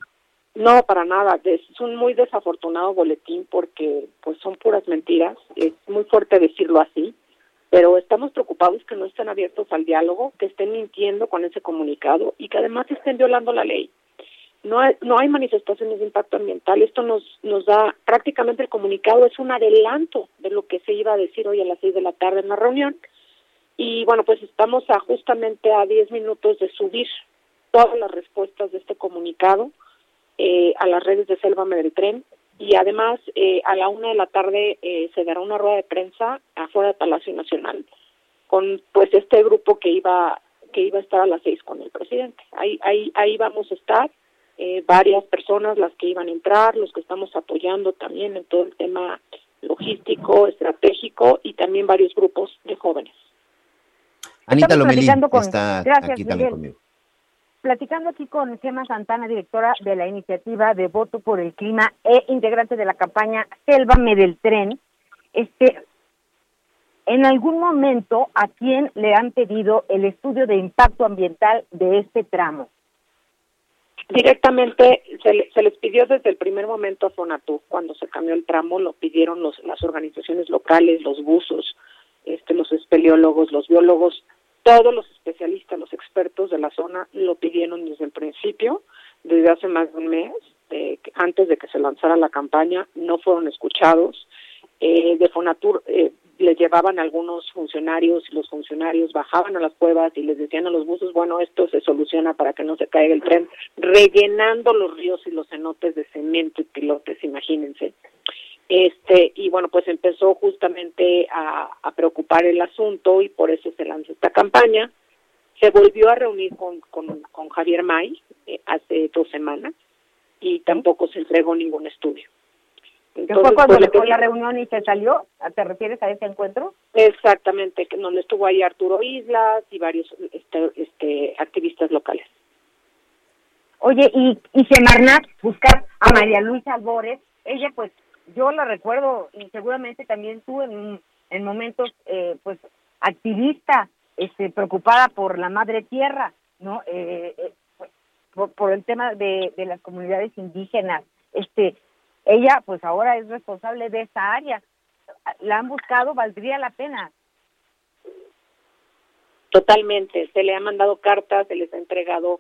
No, para nada. Es un muy desafortunado boletín porque pues son puras mentiras. Es muy fuerte decirlo así pero estamos preocupados que no estén abiertos al diálogo, que estén mintiendo con ese comunicado y que además estén violando la ley. No hay, no hay manifestaciones de impacto ambiental. Esto nos, nos da prácticamente el comunicado, es un adelanto de lo que se iba a decir hoy a las seis de la tarde en la reunión. Y bueno, pues estamos a justamente a diez minutos de subir todas las respuestas de este comunicado eh, a las redes de Selva Tren y además eh, a la una de la tarde eh, se dará una rueda de prensa afuera del Palacio Nacional con pues este grupo que iba que iba a estar a las seis con el presidente. Ahí ahí ahí vamos a estar eh, varias personas las que iban a entrar los que estamos apoyando también en todo el tema logístico estratégico y también varios grupos de jóvenes. Anita Lomelí está aquí también conmigo platicando aquí con Gemma Santana, directora de la iniciativa de Voto por el Clima e integrante de la campaña Sélvame del Tren, este, en algún momento, ¿a quién le han pedido el estudio de impacto ambiental de este tramo? Directamente se, se les pidió desde el primer momento a Fonatu, cuando se cambió el tramo, lo pidieron los, las organizaciones locales, los buzos, este, los espeleólogos, los biólogos, todos los especialistas, los expertos de la zona lo pidieron desde el principio, desde hace más de un mes, antes de que se lanzara la campaña, no fueron escuchados. Eh, de Fonatur eh, les llevaban algunos funcionarios y los funcionarios bajaban a las cuevas y les decían a los buzos, bueno, esto se soluciona para que no se caiga el tren, rellenando los ríos y los cenotes de cemento y pilotes, imagínense. Este, y bueno, pues empezó justamente a, preocupar el asunto y por eso se lanzó esta campaña. Se volvió a reunir con, con, Javier May eh, hace dos semanas y tampoco se entregó ningún estudio. Entonces, fue cuando pues, le fue la reunión y se salió? ¿Te refieres a ese encuentro? Exactamente, donde estuvo ahí Arturo Islas y varios este, este, activistas locales. Oye, y, y Semarnat buscar a María Luisa Albores, ella pues yo la recuerdo y seguramente también tú en, en momentos eh, pues activista este preocupada por la madre tierra no eh, eh por, el tema de, de las comunidades indígenas. Este ella pues ahora es responsable de esa área. La han buscado valdría la pena. Totalmente se le ha mandado cartas se les ha entregado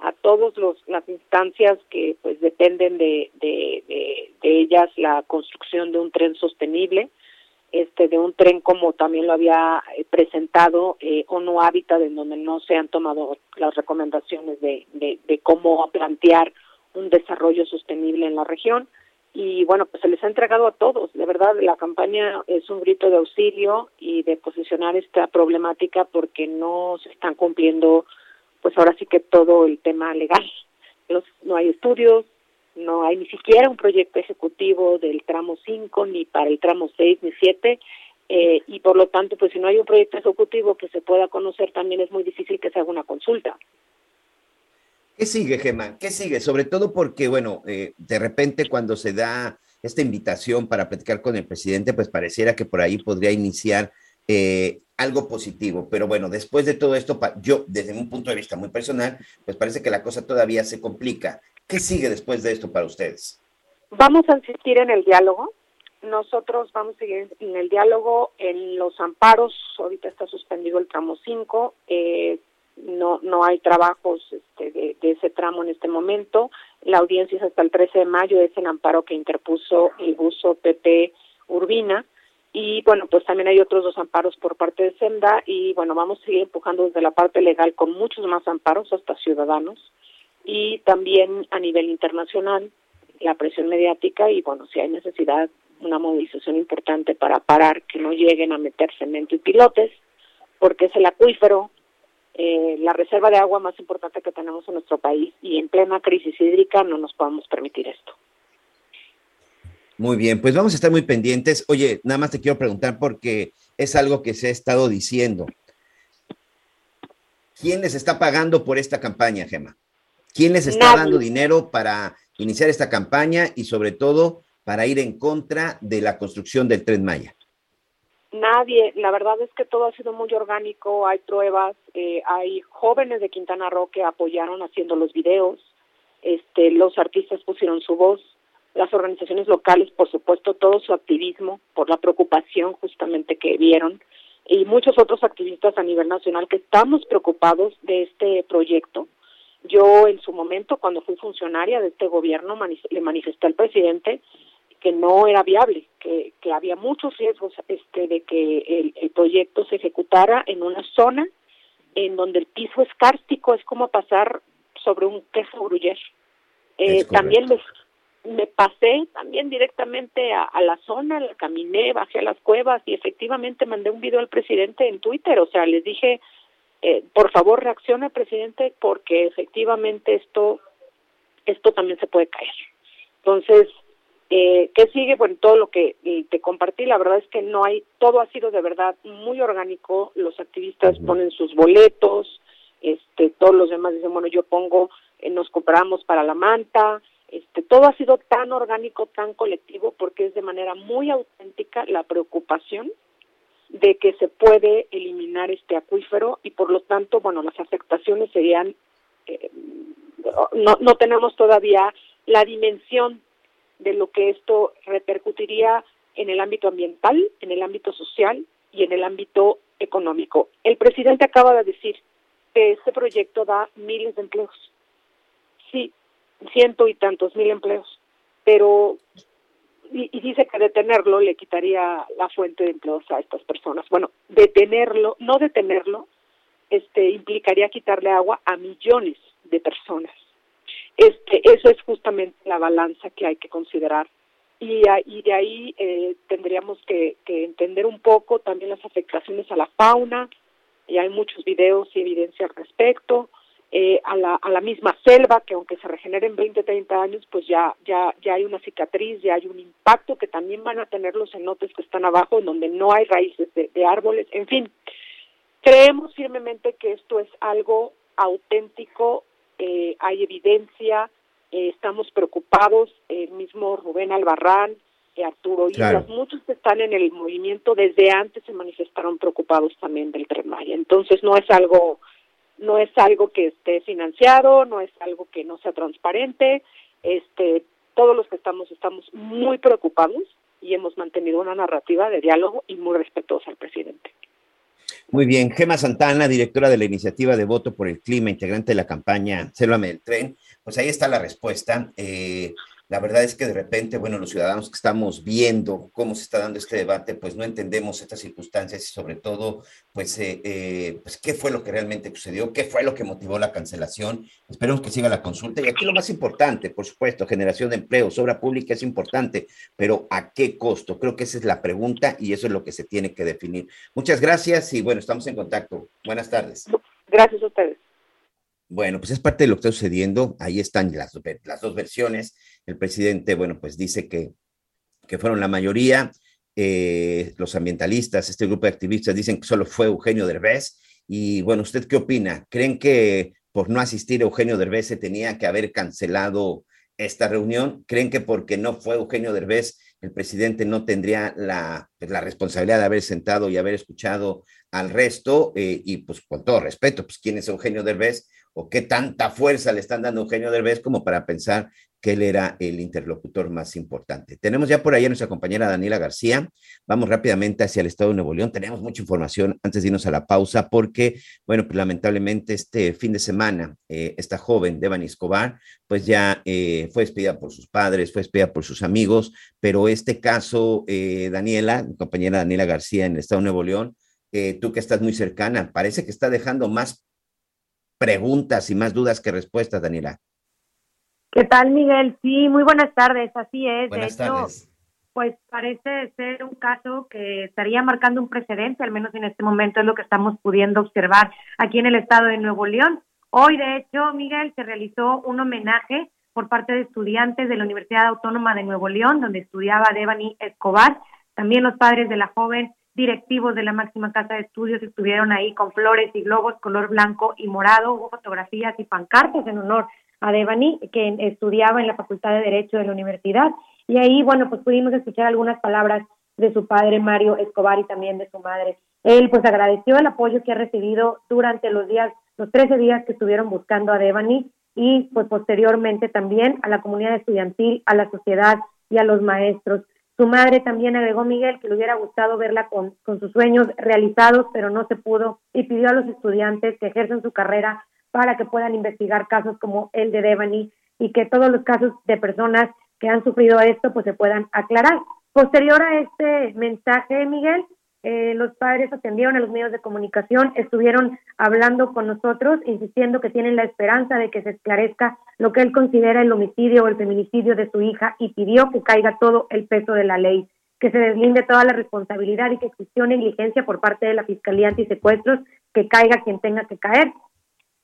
a todas las instancias que pues dependen de, de, ellas la construcción de un tren sostenible, este de un tren como también lo había eh, presentado eh, ONU Habitat, en donde no se han tomado las recomendaciones de, de, de cómo plantear un desarrollo sostenible en la región. Y bueno, pues se les ha entregado a todos. De verdad, la campaña es un grito de auxilio y de posicionar esta problemática porque no se están cumpliendo pues ahora sí que todo el tema legal. no hay estudios, no hay ni siquiera un proyecto ejecutivo del tramo 5, ni para el tramo 6, ni 7, eh, y por lo tanto, pues si no hay un proyecto ejecutivo que se pueda conocer, también es muy difícil que se haga una consulta. ¿Qué sigue, Gemma? ¿Qué sigue? Sobre todo porque, bueno, eh, de repente cuando se da esta invitación para platicar con el presidente, pues pareciera que por ahí podría iniciar eh, algo positivo. Pero bueno, después de todo esto, yo, desde un punto de vista muy personal, pues parece que la cosa todavía se complica. ¿Qué sigue después de esto para ustedes? Vamos a insistir en el diálogo. Nosotros vamos a seguir en el diálogo, en los amparos. Ahorita está suspendido el tramo 5. Eh, no, no hay trabajos este, de, ese tramo en este momento. La audiencia es hasta el 13 de mayo, es el amparo que interpuso el buzo PP Urbina. Y bueno, pues también hay otros dos amparos por parte de Senda y bueno, vamos a seguir empujando desde la parte legal con muchos más amparos hasta ciudadanos y también a nivel internacional la presión mediática y bueno, si hay necesidad, una movilización importante para parar que no lleguen a meter cemento y pilotes, porque es el acuífero eh, la reserva de agua más importante que tenemos en nuestro país y en plena crisis hídrica no nos podemos permitir esto. Muy bien, pues vamos a estar muy pendientes. Oye, nada más te quiero preguntar porque es algo que se ha estado diciendo. ¿Quién les está pagando por esta campaña, Gema? ¿Quién les está Nadie. dando dinero para iniciar esta campaña y sobre todo para ir en contra de la construcción del tren Maya? Nadie, la verdad es que todo ha sido muy orgánico, hay pruebas, eh, hay jóvenes de Quintana Roo que apoyaron haciendo los videos, este, los artistas pusieron su voz, las organizaciones locales, por supuesto, todo su activismo por la preocupación justamente que vieron y muchos otros activistas a nivel nacional que estamos preocupados de este proyecto. Yo en su momento, cuando fui funcionaria de este gobierno, mani le manifesté al presidente que no era viable, que, que había muchos riesgos este, de que el, el, proyecto se ejecutara en una zona en donde el piso es kárstico, es como pasar sobre un queso gruyer. Eh, también les, me pasé también directamente a, a, la zona, la caminé, bajé a las cuevas y efectivamente mandé un video al presidente en Twitter, o sea, les dije, eh, por favor reaccione presidente porque efectivamente esto, esto también se puede caer. Entonces, eh, ¿Qué sigue? Bueno, todo lo que te compartí, la verdad es que no hay, todo ha sido de verdad muy orgánico, los activistas ponen sus boletos, este, todos los demás dicen, bueno, yo pongo, eh, nos compramos para la manta, este, todo ha sido tan orgánico, tan colectivo, porque es de manera muy auténtica la preocupación de que se puede eliminar este acuífero y por lo tanto, bueno, las afectaciones serían, eh, no, no tenemos todavía la dimensión de lo que esto repercutiría en el ámbito ambiental, en el ámbito social y en el ámbito económico. El presidente acaba de decir que este proyecto da miles de empleos. Sí, ciento y tantos mil empleos, pero y, dice que detenerlo le quitaría la fuente de empleos a estas personas. Bueno, detenerlo, no detenerlo, este implicaría quitarle agua a millones de personas. Este, eso es justamente la balanza que hay que considerar. Y, y de ahí eh, tendríamos que, que, entender un poco también las afectaciones a la fauna, y hay muchos videos y evidencia al respecto, eh, a, la, a la misma selva, que aunque se regenere en 20, 30 años, pues ya, ya, ya hay una cicatriz, ya hay un impacto que también van a tener los cenotes que están abajo, en donde no hay raíces de, de árboles, en fin. Creemos firmemente que esto es algo auténtico eh, hay evidencia, eh, estamos preocupados, el mismo Rubén Albarrán, eh, Arturo Islas, claro. muchos que están en el movimiento desde antes se manifestaron preocupados también del Tren Maya. Entonces no es algo no es algo que esté financiado, no es algo que no sea transparente, este todos los que estamos estamos muy preocupados y hemos mantenido una narrativa de diálogo y muy respetuosa al presidente. Muy bien, Gema Santana, directora de la iniciativa de voto por el clima, integrante de la campaña Sélvame del Tren. Pues ahí está la respuesta. Eh, la verdad es que de repente, bueno, los ciudadanos que estamos viendo cómo se está dando este debate, pues no entendemos estas circunstancias y sobre todo, pues, eh, eh, pues qué fue lo que realmente sucedió, qué fue lo que motivó la cancelación. Esperemos que siga la consulta. Y aquí lo más importante, por supuesto, generación de empleos, obra pública es importante, pero ¿a qué costo? Creo que esa es la pregunta y eso es lo que se tiene que definir. Muchas gracias y bueno, estamos en contacto. Buenas tardes. Gracias a ustedes. Bueno, pues es parte de lo que está sucediendo. Ahí están las, dos versiones. El presidente, bueno, pues dice que, que fueron la mayoría. Eh, los ambientalistas, este grupo de activistas dicen que solo fue Eugenio Derbez. Y bueno, ¿usted qué opina? ¿Creen que por no asistir Eugenio Derbez se tenía que haber cancelado esta reunión? ¿Creen que porque no fue Eugenio Derbez, el presidente no tendría la, pues, la responsabilidad de haber sentado y haber escuchado al resto? Eh, y pues con todo respeto, pues quién es Eugenio Derbez o qué tanta fuerza le están dando a Eugenio Derbez como para pensar que él era el interlocutor más importante. Tenemos ya por ahí a nuestra compañera Daniela García. Vamos rápidamente hacia el estado de Nuevo León. Tenemos mucha información antes de irnos a la pausa porque, bueno, pues lamentablemente este fin de semana, eh, esta joven, Devani Escobar, pues ya eh, fue despedida por sus padres, fue despedida por sus amigos, pero este caso, eh, Daniela, mi compañera Daniela García en el estado de Nuevo León, tú que estás muy cercana, parece que está dejando más preguntas y más dudas que respuestas, Daniela. ¿Qué tal, Miguel? Sí, muy buenas tardes, así es. Buenas de hecho, tardes. Pues parece ser un caso que estaría marcando un precedente, al menos en este momento es lo que estamos pudiendo observar aquí en el estado de Nuevo León. Hoy, de hecho, Miguel, se realizó un homenaje por parte de estudiantes de la Universidad Autónoma de Nuevo León, donde estudiaba Devani Escobar. También los padres de la joven directivos de la máxima casa de estudios estuvieron ahí con flores y globos color blanco y morado, hubo fotografías y pancartas en honor a Devani, que estudiaba en la Facultad de Derecho de la universidad. Y ahí, bueno, pues pudimos escuchar algunas palabras de su padre Mario Escobar y también de su madre. Él pues agradeció el apoyo que ha recibido durante los días, los 13 días que estuvieron buscando a Devani y pues posteriormente también a la comunidad estudiantil, a la sociedad y a los maestros. Su madre también agregó Miguel que le hubiera gustado verla con, con sus sueños realizados, pero no se pudo y pidió a los estudiantes que ejercen su carrera para que puedan investigar casos como el de Devani y que todos los casos de personas que han sufrido esto pues se puedan aclarar. Posterior a este mensaje, Miguel, eh, los padres atendieron a los medios de comunicación, estuvieron hablando con nosotros, insistiendo que tienen la esperanza de que se esclarezca lo que él considera el homicidio o el feminicidio de su hija y pidió que caiga todo el peso de la ley, que se deslinde toda la responsabilidad y que existió negligencia por parte de la Fiscalía Antisecuestros, que caiga quien tenga que caer.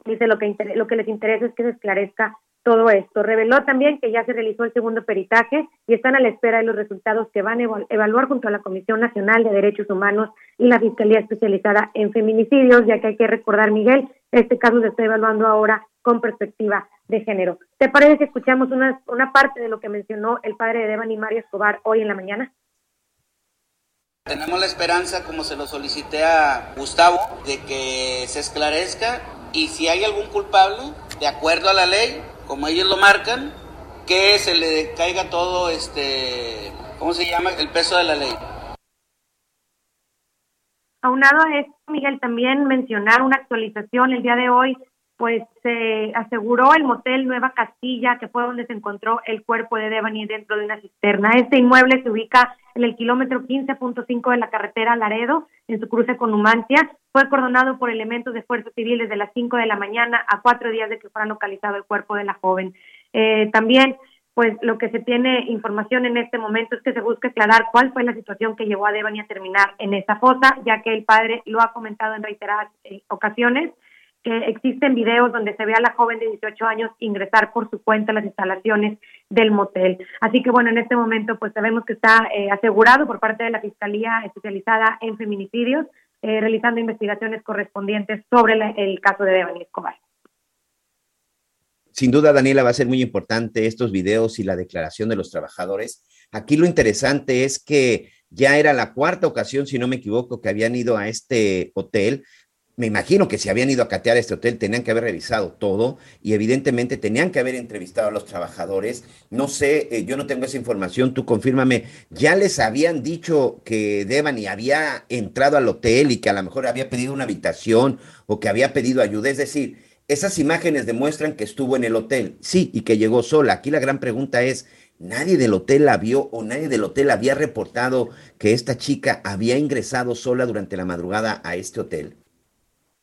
Dice lo que, lo que les interesa es que se esclarezca todo esto. Reveló también que ya se realizó el segundo peritaje y están a la espera de los resultados que van a evaluar junto a la Comisión Nacional de Derechos Humanos y la Fiscalía Especializada en Feminicidios, ya que hay que recordar, Miguel, este caso se está evaluando ahora con perspectiva de género. ¿Te parece que escuchamos una, una parte de lo que mencionó el padre de Devani Mario Escobar hoy en la mañana? Tenemos la esperanza, como se lo solicité a Gustavo, de que se esclarezca y si hay algún culpable, de acuerdo a la ley, como ellos lo marcan, que se le caiga todo, este, ¿cómo se llama? El peso de la ley. Aunado a esto, Miguel, también mencionar una actualización el día de hoy pues se aseguró el motel Nueva Castilla, que fue donde se encontró el cuerpo de Devani dentro de una cisterna. Este inmueble se ubica en el kilómetro 15.5 de la carretera Laredo, en su cruce con Numancia. Fue coordonado por elementos de fuerzas civiles de las 5 de la mañana a cuatro días de que fuera localizado el cuerpo de la joven. Eh, también, pues lo que se tiene información en este momento es que se busca aclarar cuál fue la situación que llevó a Devani a terminar en esa fosa, ya que el padre lo ha comentado en reiteradas eh, ocasiones que existen videos donde se ve a la joven de 18 años ingresar por su cuenta a las instalaciones del motel. Así que bueno, en este momento pues sabemos que está eh, asegurado por parte de la Fiscalía especializada en feminicidios, eh, realizando investigaciones correspondientes sobre el caso de Devani Escobar. Sin duda, Daniela, va a ser muy importante estos videos y la declaración de los trabajadores. Aquí lo interesante es que ya era la cuarta ocasión, si no me equivoco, que habían ido a este hotel me imagino que si habían ido a catear este hotel tenían que haber revisado todo y evidentemente tenían que haber entrevistado a los trabajadores. No sé, eh, yo no tengo esa información, tú confírmame. ¿Ya les habían dicho que Devani había entrado al hotel y que a lo mejor había pedido una habitación o que había pedido ayuda? Es decir, esas imágenes demuestran que estuvo en el hotel, sí, y que llegó sola. Aquí la gran pregunta es, ¿nadie del hotel la vio o nadie del hotel había reportado que esta chica había ingresado sola durante la madrugada a este hotel?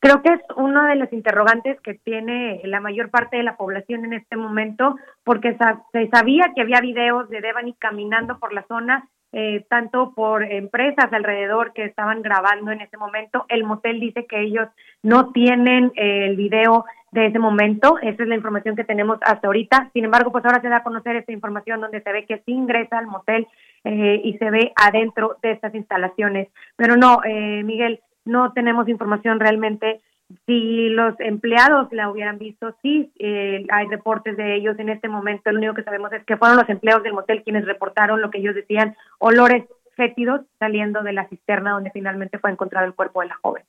Creo que es uno de los interrogantes que tiene la mayor parte de la población en este momento, porque se sabía que había videos de Devani caminando por la zona, eh, tanto por empresas alrededor que estaban grabando en ese momento. El motel dice que ellos no tienen eh, el video de ese momento, esa es la información que tenemos hasta ahorita. Sin embargo, pues ahora se da a conocer esta información donde se ve que sí ingresa al motel eh, y se ve adentro de estas instalaciones. Pero no, Miguel, no tenemos información realmente si los empleados la hubieran visto, sí, eh, hay reportes de ellos en este momento. Lo único que sabemos es que fueron los empleados del motel quienes reportaron lo que ellos decían, olores fétidos saliendo de la cisterna donde finalmente fue encontrado el cuerpo de la joven.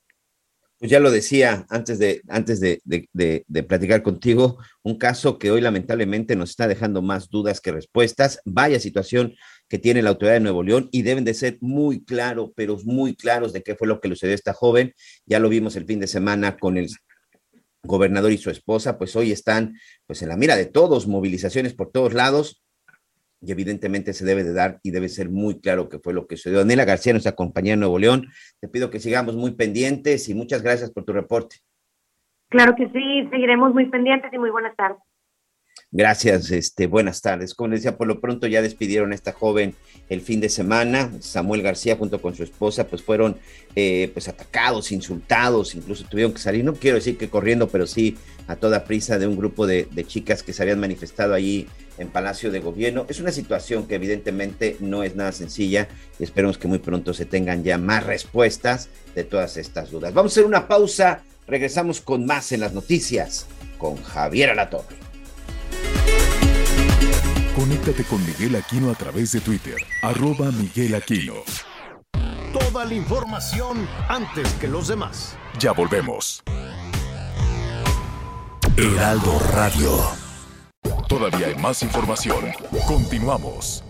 Pues ya lo decía antes de, antes de, de, platicar contigo, un caso que hoy lamentablemente nos está dejando más dudas que respuestas. Vaya situación que tiene la autoridad de Nuevo León y deben de ser muy claros, pero muy claros de qué fue lo que le sucedió a esta joven. Ya lo vimos el fin de semana con el gobernador y su esposa, pues hoy están pues en la mira de todos, movilizaciones por todos lados y evidentemente se debe de dar y debe ser muy claro qué fue lo que sucedió. Daniela García, nuestra compañera de Nuevo León, te pido que sigamos muy pendientes y muchas gracias por tu reporte. Claro que sí, seguiremos muy pendientes y muy buenas tardes. Gracias, este, buenas tardes. Como decía, por lo pronto ya despidieron a esta joven el fin de semana. Samuel García junto con su esposa, pues fueron eh, pues atacados, insultados, incluso tuvieron que salir, no quiero decir que corriendo, pero sí a toda prisa de un grupo de, de chicas que se habían manifestado allí en Palacio de Gobierno. Es una situación que evidentemente no es nada sencilla y esperemos que muy pronto se tengan ya más respuestas de todas estas dudas. Vamos a hacer una pausa, regresamos con más en las noticias con Javier Alatorre. Conéctate con Miguel Aquino a través de Twitter, arroba Miguel Aquino. Toda la información antes que los demás. Ya volvemos. Heraldo Radio. Todavía hay más información. Continuamos.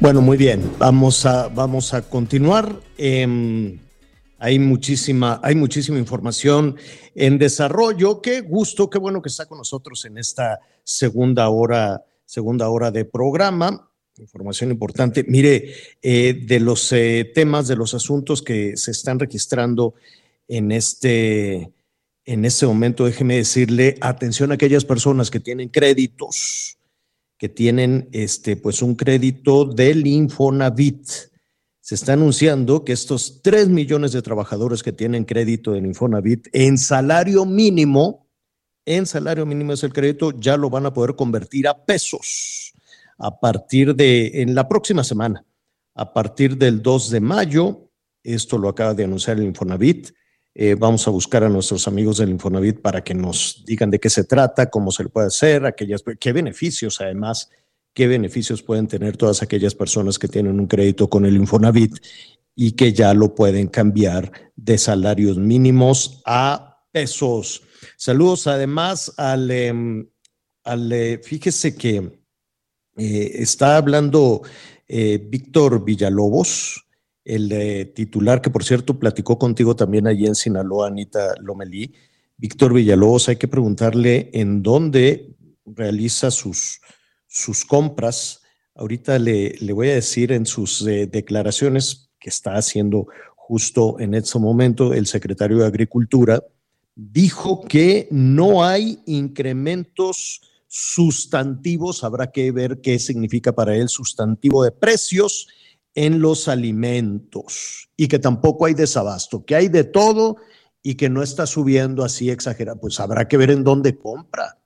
Bueno, muy bien. Vamos a, vamos a continuar. Em, hay muchísima, hay muchísima información en desarrollo. Qué gusto, qué bueno que está con nosotros en esta segunda hora, segunda hora de programa. Información importante. Mire, eh, de los eh, temas, de los asuntos que se están registrando en este, en este momento, déjeme decirle, atención a aquellas personas que tienen créditos, que tienen este, pues un crédito del Infonavit. Se está anunciando que estos 3 millones de trabajadores que tienen crédito en Infonavit en salario mínimo, en salario mínimo es el crédito, ya lo van a poder convertir a pesos a partir de, en la próxima semana, a partir del 2 de mayo, esto lo acaba de anunciar el Infonavit, eh, vamos a buscar a nuestros amigos del Infonavit para que nos digan de qué se trata, cómo se le puede hacer, aquellas, qué beneficios además qué beneficios pueden tener todas aquellas personas que tienen un crédito con el Infonavit y que ya lo pueden cambiar de salarios mínimos a pesos. Saludos además al, em, al eh, fíjese que eh, está hablando Víctor Villalobos, el titular que por cierto platicó contigo también allí en Sinaloa, Anita Lomelí. Víctor Villalobos, hay que preguntarle en dónde realiza sus, sus compras. Ahorita le, le voy a decir en sus eh, declaraciones que está haciendo justo en este momento el secretario de Agricultura, dijo que no hay incrementos sustantivos, habrá que ver qué significa para él sustantivo de precios en los alimentos y que tampoco hay desabasto, que hay de todo y que no está subiendo así exagerado, pues habrá que ver en dónde compra.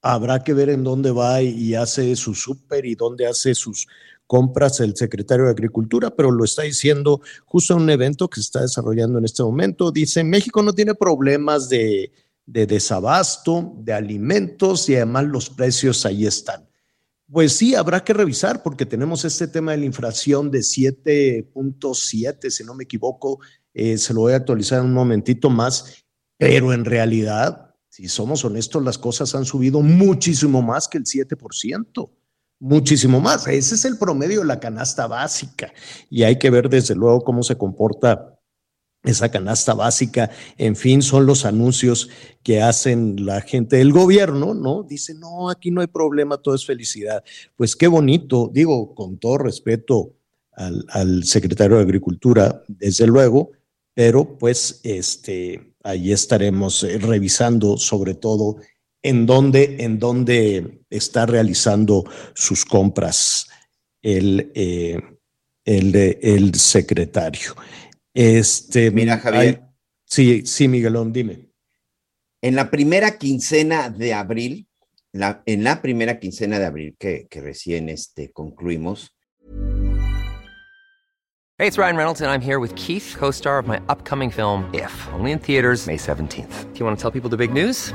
Habrá que ver en dónde va y hace su súper y dónde hace sus compras el secretario de Agricultura, pero lo está diciendo justo en un evento que se está desarrollando en este momento. Dice, México no tiene problemas de, de desabasto, de alimentos y además los precios ahí están. Pues sí, habrá que revisar porque tenemos este tema de la inflación de 7.7, si no me equivoco, eh, se lo voy a actualizar en un momentito más, pero en realidad si somos honestos, las cosas han subido muchísimo más que el 7%, muchísimo más. Ese es el promedio de la canasta básica y hay que ver desde luego cómo se comporta esa canasta básica, en fin, son los anuncios que hacen la gente del gobierno, ¿no? Dice, no, aquí no hay problema, todo es felicidad. Pues qué bonito, digo, con todo respeto al, secretario de Agricultura, desde luego, pero pues este, Ahí estaremos eh, revisando sobre todo en dónde, en dónde está realizando sus compras el, eh, el, el, secretario. Este, Mira, Javier. sí, sí, Miguelón, dime. En la primera quincena de abril, la, en la primera quincena de abril que, que recién este, concluimos, Hey, it's Ryan Reynolds, and I'm here with Keith, co star of my upcoming film, If, only in theaters, May 17th. Do you want to tell people the big news?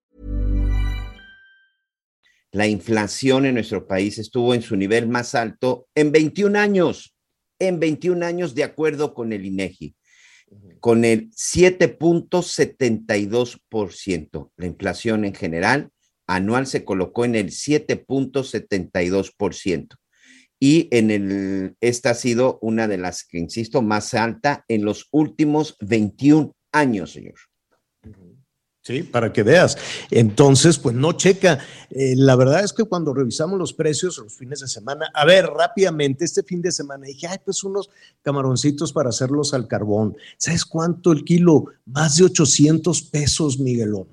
La inflación en nuestro país estuvo en su nivel más alto en 21 años. En 21 años, de acuerdo con el INEGI, con el 7.72%. La inflación en general anual se colocó en el 7.72%. Y en el, esta ha sido una de las que, insisto, más alta en los últimos 21 años, señor. Sí, para que veas. Entonces, pues no checa. Eh, la verdad es que cuando revisamos los precios los fines de semana, a ver, rápidamente, este fin de semana dije, ay, pues unos camaroncitos para hacerlos al carbón. ¿Sabes cuánto el kilo? Más de 800 pesos, Miguelón.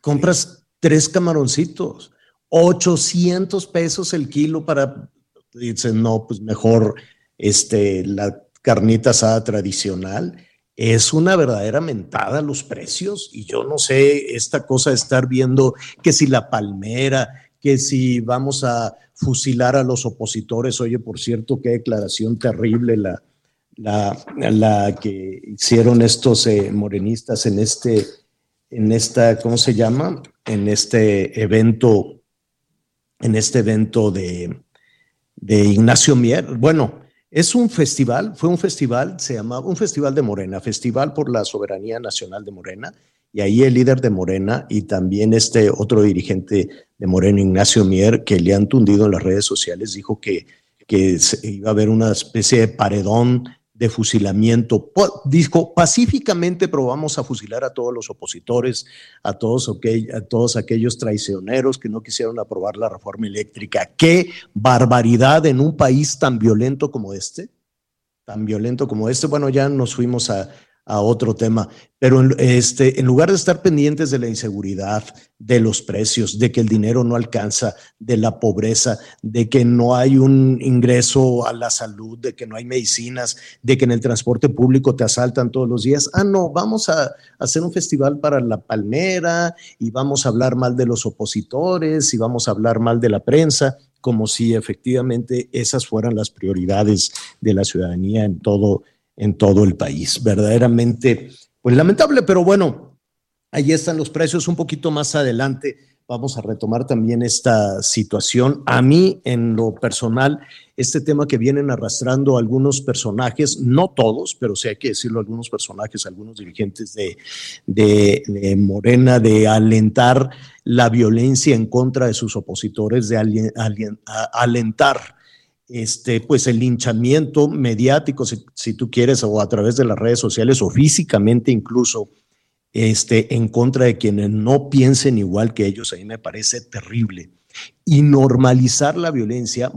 Compras tres camaroncitos, 800 pesos el kilo para, dicen, no, pues mejor este, la carnita asada tradicional es una verdadera mentada los precios y yo no sé esta cosa de estar viendo que si la palmera, que si vamos a fusilar a los opositores, oye, por cierto, qué declaración terrible la, la, la que hicieron estos eh, morenistas en este, en esta, ¿cómo se llama? En este evento, en este evento de, de Ignacio Mier. Bueno, es un festival, fue un festival, se llamaba un festival de Morena, Festival por la Soberanía Nacional de Morena, y ahí el líder de Morena y también este otro dirigente de Morena, Ignacio Mier, que le han tundido en las redes sociales, dijo que, que iba a haber una especie de paredón de fusilamiento. Dijo, pacíficamente probamos a fusilar a todos los opositores, a todos, a todos aquellos traicioneros que no quisieron aprobar la reforma eléctrica. Qué barbaridad en un país tan violento como este, tan violento como este. Bueno, ya nos fuimos a, a otro tema, pero este, en lugar de estar pendientes de la inseguridad, de los precios, de que el dinero no alcanza, de la pobreza, de que no hay un ingreso a la salud, de que no hay medicinas, de que en el transporte público te asaltan todos los días, ah, no, vamos a hacer un festival para la palmera y vamos a hablar mal de los opositores y vamos a hablar mal de la prensa como si efectivamente esas fueran las prioridades de la ciudadanía en todo en todo el país. Verdaderamente, pues lamentable, pero bueno, ahí están los precios. Un poquito más adelante vamos a retomar también esta situación. A mí, en lo personal, este tema que vienen arrastrando algunos personajes, no todos, pero sí hay que decirlo, algunos personajes, algunos dirigentes de, de, Morena, de alentar la violencia en contra de sus opositores, de alentar este, pues el linchamiento mediático, si, tú quieres, o a través de las redes sociales o físicamente incluso, este, en contra de quienes no piensen igual que ellos, a mí me parece terrible. Y normalizar la violencia,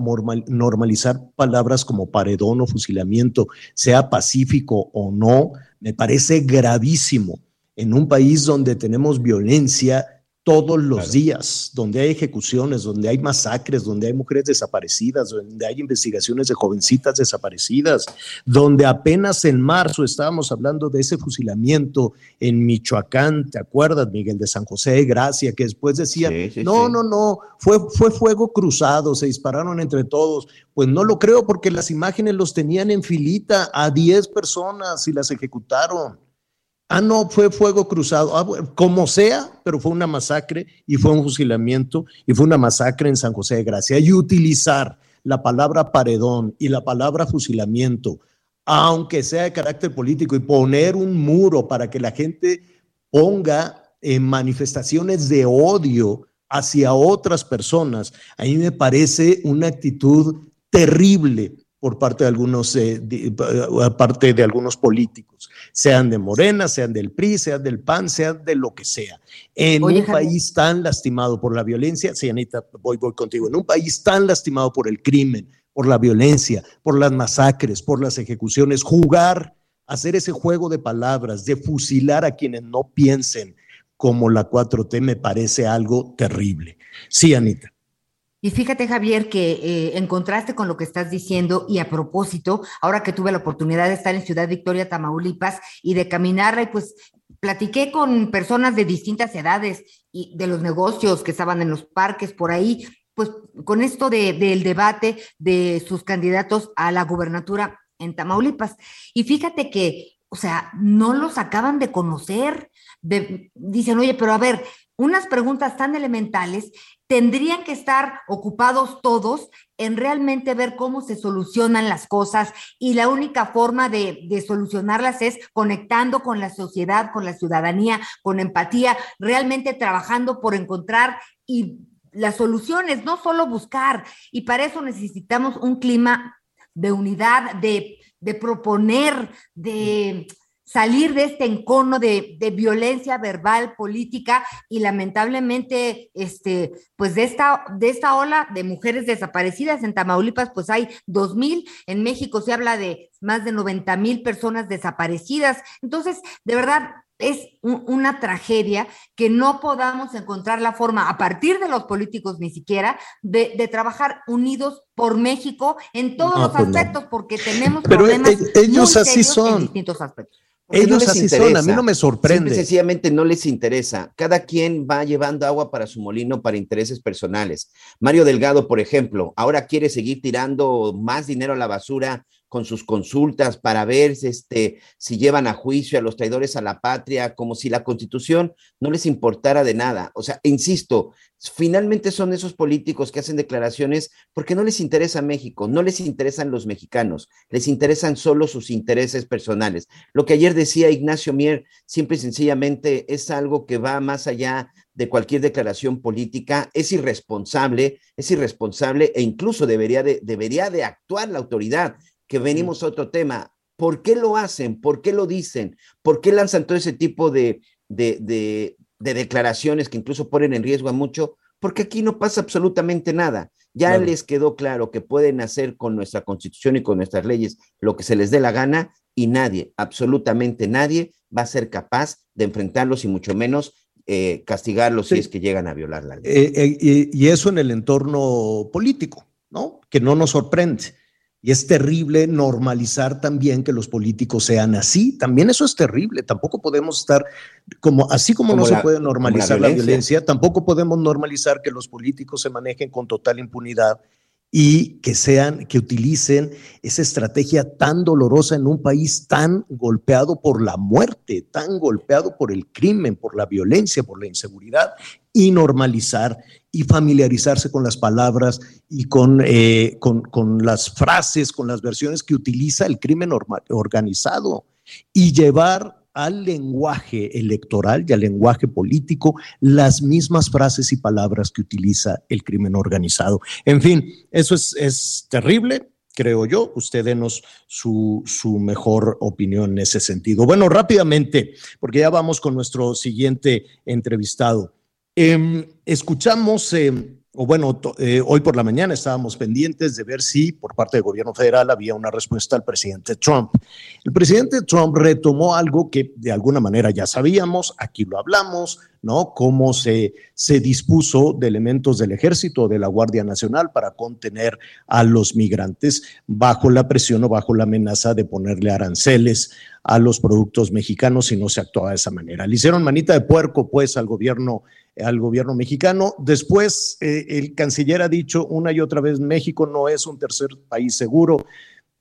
normalizar palabras como paredón o fusilamiento, sea pacífico o no, me parece gravísimo. En un país donde tenemos violencia, todos los días, donde hay ejecuciones, donde hay masacres, donde hay mujeres desaparecidas, donde hay investigaciones de jovencitas desaparecidas, donde apenas en marzo estábamos hablando de ese fusilamiento en Michoacán, ¿te acuerdas, Miguel, de San José de Gracia, que después decía, no, no, no, fue, fue fuego cruzado, se dispararon entre todos. Pues no lo creo porque las imágenes los tenían en filita a 10 personas y las ejecutaron. Ah, no, fue fuego cruzado. Ah, como sea, pero fue una masacre y fue un fusilamiento y fue una masacre en San José de Gracia. Y utilizar la palabra paredón y la palabra fusilamiento, aunque sea de carácter político, y poner un muro para que la gente ponga manifestaciones de odio hacia otras personas, a mí me parece una actitud terrible por parte de algunos, eh, parte de algunos políticos, sean de Morena, sean del PRI, sean del PAN, sean de lo que sea. En un país tan lastimado por la violencia, sí, Anita, voy, voy contigo, en un país tan lastimado por el crimen, por la violencia, por las masacres, por las ejecuciones, jugar, hacer ese juego de palabras, de fusilar a quienes no piensen, como la 4T me parece algo terrible. Sí, Anita. Y fíjate, Javier, que eh, en contraste con lo que estás diciendo y a propósito, ahora que tuve la oportunidad de estar en Ciudad Victoria, Tamaulipas, y de caminarla, y pues platiqué con personas de distintas edades y de los negocios que estaban en los parques por ahí, pues con esto del debate de sus candidatos a la gubernatura en Tamaulipas. Y fíjate que, o sea, no los acaban de conocer. dicen, oye, pero a ver, unas preguntas tan elementales tendrían que estar ocupados todos en realmente ver cómo se solucionan las cosas y la única forma de, de, solucionarlas es conectando con la sociedad, con la ciudadanía, con empatía, realmente trabajando por encontrar y las soluciones, no solo buscar. Y para eso necesitamos un clima de unidad, de, de proponer, de salir de este encono de, violencia verbal, política y lamentablemente, este, pues de esta, de esta ola de mujeres desaparecidas en Tamaulipas, pues hay dos mil, en México se habla de más de 90 mil personas desaparecidas. Entonces, de verdad, es una tragedia que no podamos encontrar la forma, a partir de los políticos ni siquiera, de, trabajar unidos por México en todos los pues aspectos, porque tenemos Pero problemas e, así son. en distintos aspectos. Ellos así son, a mí no me sorprende. sencillamente no les interesa. Cada quien va llevando agua para su molino para intereses personales. Mario Delgado, por ejemplo, ahora quiere seguir tirando más dinero a la basura con sus consultas para ver este, si llevan a juicio a los traidores a la patria, como si la constitución no les importara de nada. O sea, insisto, finalmente son esos políticos que hacen declaraciones porque no les interesa México, no les interesan los mexicanos, les interesan solo sus intereses personales. Lo que ayer decía Ignacio Mier, simple y sencillamente es algo que va más allá de cualquier declaración política, es irresponsable, es irresponsable e incluso debería de, debería de actuar la autoridad que venimos a otro tema. ¿Por qué lo hacen? ¿Por qué lo dicen? ¿Por qué lanzan todo ese tipo de, de, declaraciones que incluso ponen en riesgo a mucho? Porque aquí no pasa absolutamente nada. Ya les quedó claro que pueden hacer con nuestra constitución y con nuestras leyes lo que se les dé la gana y nadie, absolutamente nadie, va a ser capaz de enfrentarlos y mucho menos eh, castigarlos si es que llegan a violar la ley. Eh, eh, y eso en el entorno político, ¿no? Que no nos sorprende. Y es terrible normalizar también que los políticos sean así. También eso es terrible. Tampoco podemos estar como así como, no se puede normalizar la violencia. tampoco podemos normalizar que los políticos se manejen con total impunidad y que sean, que utilicen esa estrategia tan dolorosa en un país tan golpeado por la muerte, tan golpeado por el crimen, por la violencia, por la inseguridad, y normalizar y familiarizarse con las palabras y con, eh, con, con, las frases, con las versiones que utiliza el crimen organizado y llevar al lenguaje electoral y al lenguaje político las mismas frases y palabras que utiliza el crimen organizado. En fin, eso es, es terrible, creo yo. Usted denos su, su, mejor opinión en ese sentido. Bueno, rápidamente, porque ya vamos con nuestro siguiente entrevistado. Em, escuchamos em, o bueno, eh, hoy por la mañana estábamos pendientes de ver si por parte del gobierno federal había una respuesta al presidente Trump. El presidente Trump retomó algo que de alguna manera ya sabíamos, aquí lo hablamos, ¿no? Cómo se, se dispuso de elementos del ejército, de la Guardia Nacional para contener a los migrantes bajo la presión o bajo la amenaza de ponerle aranceles a los productos mexicanos si no se actuaba de esa manera. Le hicieron manita de puerco, pues, al gobierno al gobierno mexicano. Después, eh, el canciller ha dicho una y otra vez, México no es un tercer país seguro.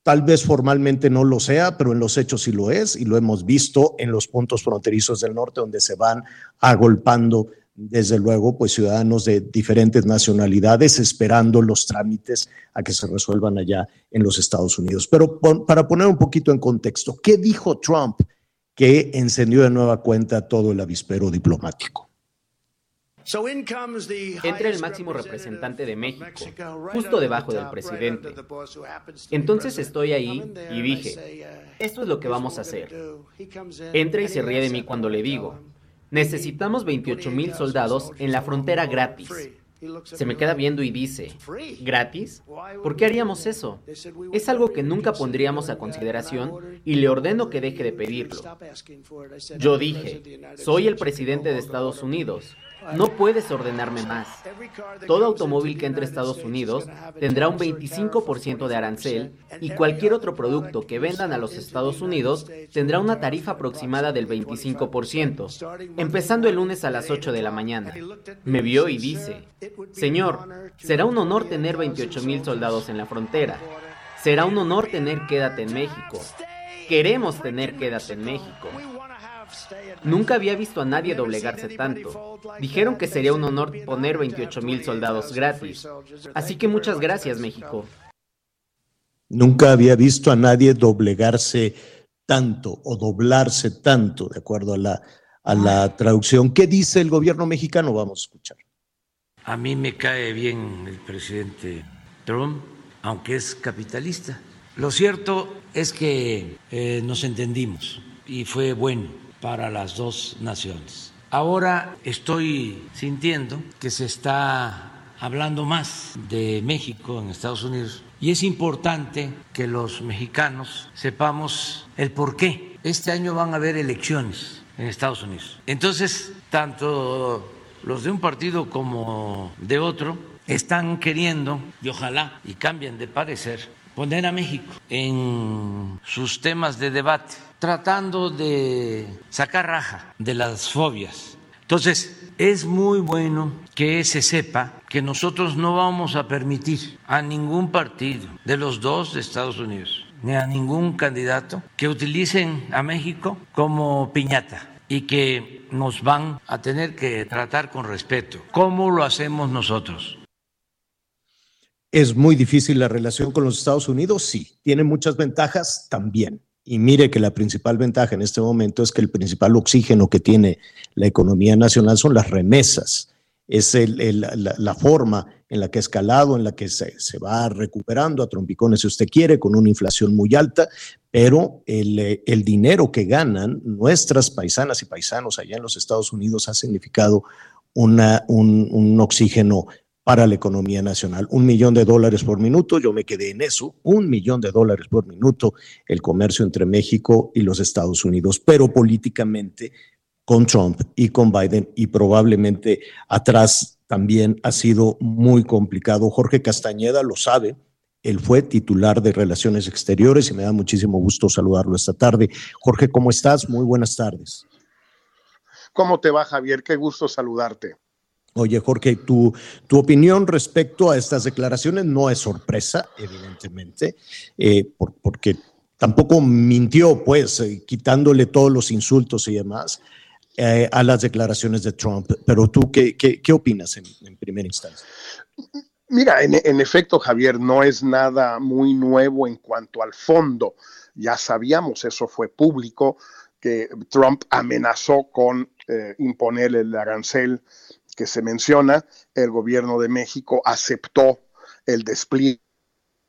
Tal vez formalmente no lo sea, pero en los hechos sí lo es y lo hemos visto en los puntos fronterizos del norte donde se van agolpando, desde luego, pues ciudadanos de diferentes nacionalidades esperando los trámites a que se resuelvan allá en los Estados Unidos. Pero para poner un poquito en contexto, ¿qué dijo Trump que encendió de nueva cuenta todo el avispero diplomático? Entra el máximo representante de México, justo debajo del presidente. Entonces estoy ahí y dije, uh, esto es lo que vamos a hacer. Entra y se ríe de mí cuando le digo, necesitamos 28 mil soldados en la frontera gratis. Se me queda viendo y dice, ¿gratis? ¿Por qué haríamos eso? Es algo que nunca pondríamos a consideración y le ordeno que deje de pedirlo. Yo dije, soy el presidente de Estados Unidos. No puedes ordenarme más. Todo automóvil que entre a Estados Unidos tendrá un 25% de arancel y cualquier otro producto que vendan a los Estados Unidos tendrá una tarifa aproximada del 25%, empezando el lunes a las 8 de la mañana. Me vio y dice, Señor, será un honor tener 28 mil soldados en la frontera. Será un honor tener Quédate en México. Queremos tener Quédate en México. Nunca había visto a nadie doblegarse tanto. Dijeron que sería un honor poner 28 mil soldados gratis. Así que muchas gracias, México. Nunca había visto a nadie doblegarse tanto o doblarse tanto, de acuerdo a la, a la traducción. ¿Qué dice el gobierno mexicano? Vamos a escuchar. A mí me cae bien el presidente Trump, aunque es capitalista. Lo cierto es que eh, nos entendimos y fue bueno para las dos naciones. Ahora estoy sintiendo que se está hablando más de México en Estados Unidos y es importante que los mexicanos sepamos el por qué. Este año van a haber elecciones en Estados Unidos. Entonces, tanto los de un partido como de otro están queriendo, y ojalá y cambien de parecer, poner a México en sus temas de debate tratando de sacar raja de las fobias. Entonces, es muy bueno que se sepa que nosotros no vamos a permitir a ningún partido de los dos de Estados Unidos ni a ningún candidato que utilicen a México como piñata y que nos van a tener que tratar con respeto. ¿Cómo lo hacemos nosotros? ¿Es muy difícil la relación con los Estados Unidos? Sí. ¿Tiene muchas ventajas? También. Y mire que la principal ventaja en este momento es que el principal oxígeno que tiene la economía nacional son las remesas. Es la, forma en la que ha escalado, en la que se, va recuperando a trompicones, si usted quiere, con una inflación muy alta, pero el, dinero que ganan nuestras paisanas y paisanos allá en los Estados Unidos ha significado una, un, un oxígeno para la economía nacional. Un millón de dólares por minuto, yo me quedé en eso, un millón de dólares por minuto el comercio entre México y los Estados Unidos, pero políticamente con Trump y con Biden y probablemente atrás también ha sido muy complicado. Jorge Castañeda lo sabe, él fue titular de Relaciones Exteriores y me da muchísimo gusto saludarlo esta tarde. Jorge, ¿cómo estás? Muy buenas tardes. ¿Cómo te va, Javier? Qué gusto saludarte. Oye, Jorge, tu, tu opinión respecto a estas declaraciones no es sorpresa, evidentemente, eh, porque tampoco mintió, pues, eh, quitándole todos los insultos y demás eh, a las declaraciones de Trump. Pero tú, ¿qué, qué, opinas en, en, primera instancia? Mira, en, en efecto, Javier, no es nada muy nuevo en cuanto al fondo. Ya sabíamos, eso fue público, que Trump amenazó con imponer el arancel que se menciona, el gobierno de México aceptó el despliegue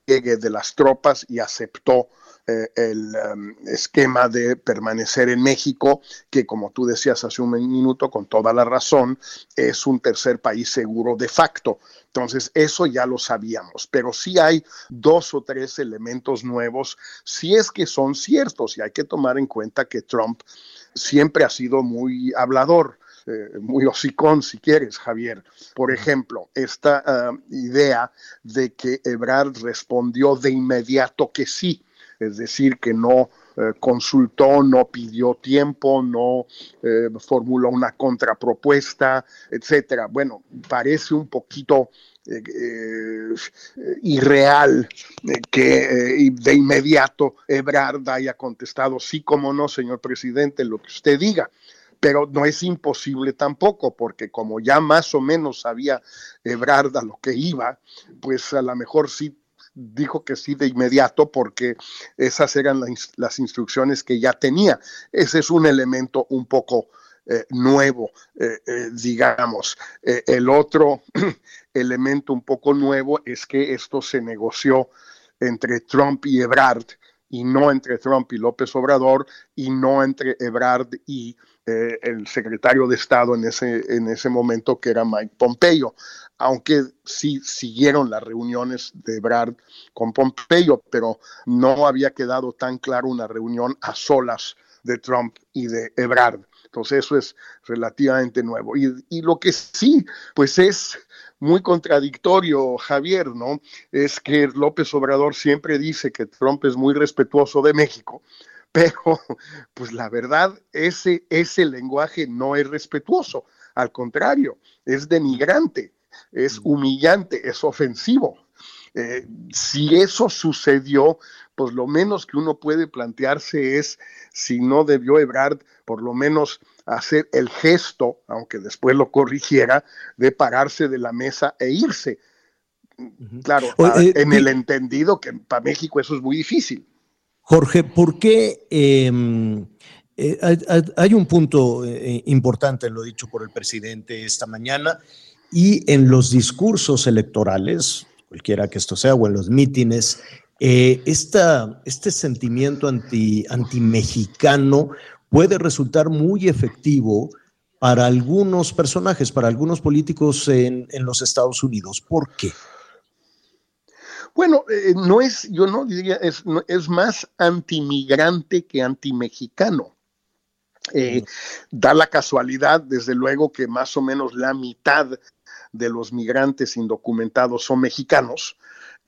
de las tropas y aceptó eh, el um, esquema de permanecer en México, que como tú decías hace un minuto, con toda la razón, es un tercer país seguro de facto. Entonces, eso ya lo sabíamos, pero sí hay dos o tres elementos nuevos, si es que son ciertos, y hay que tomar en cuenta que Trump siempre ha sido muy hablador. Eh, muy hocicón, si quieres, Javier. Por ejemplo, esta ah, idea de que Ebrard respondió de inmediato que sí, es decir, que no eh, consultó, no pidió tiempo, no eh, formuló una contrapropuesta, etcétera. Bueno, parece un poquito irreal que de inmediato Ebrard haya contestado, sí, como no, señor presidente, lo que usted diga pero no es imposible tampoco, porque como ya más o menos sabía Ebrard a lo que iba, pues a lo mejor sí dijo que sí de inmediato porque esas eran las instrucciones que ya tenía. Ese es un elemento un poco eh, nuevo, eh, eh, digamos. el otro [CLEARS THROAT] elemento un poco nuevo es que esto se negoció entre Trump y Ebrard y no entre Trump y López Obrador y no entre Ebrard y eh, el secretario de Estado en ese, en ese momento, que era Mike Pompeo, aunque sí siguieron las reuniones de Ebrard con Pompeo, pero no había quedado tan claro una reunión a solas de Trump y de Ebrard. Entonces eso es relativamente nuevo. Y, y, lo que sí, pues es muy contradictorio, Javier, ¿no? Es que López Obrador siempre dice que Trump es muy respetuoso de México, [LAUGHS] pero pues la verdad, ese, ese lenguaje no es respetuoso, al contrario, es denigrante, es humillante, es ofensivo. Eh, si eso sucedió, pues lo menos que uno puede plantearse es si no debió Ebrard por lo menos hacer el gesto, aunque después lo corrigiera, de pararse de la mesa e irse. Claro, eh, en el entendido que para México eso es muy difícil. Jorge, ¿por qué em, eh, hay, un punto eh, importante, lo dicho por el presidente esta mañana, y en los discursos electorales, cualquiera que esto sea, o en los mítines, eh, este sentimiento anti, anti-mexicano puede resultar muy efectivo para algunos personajes, para algunos políticos en, en los Estados Unidos. ¿Por qué? Bueno, eh, no es, yo no diría, es, es más antimigrante que antimexicano. Eh, da la casualidad, desde luego, que más o menos la mitad de los migrantes indocumentados son mexicanos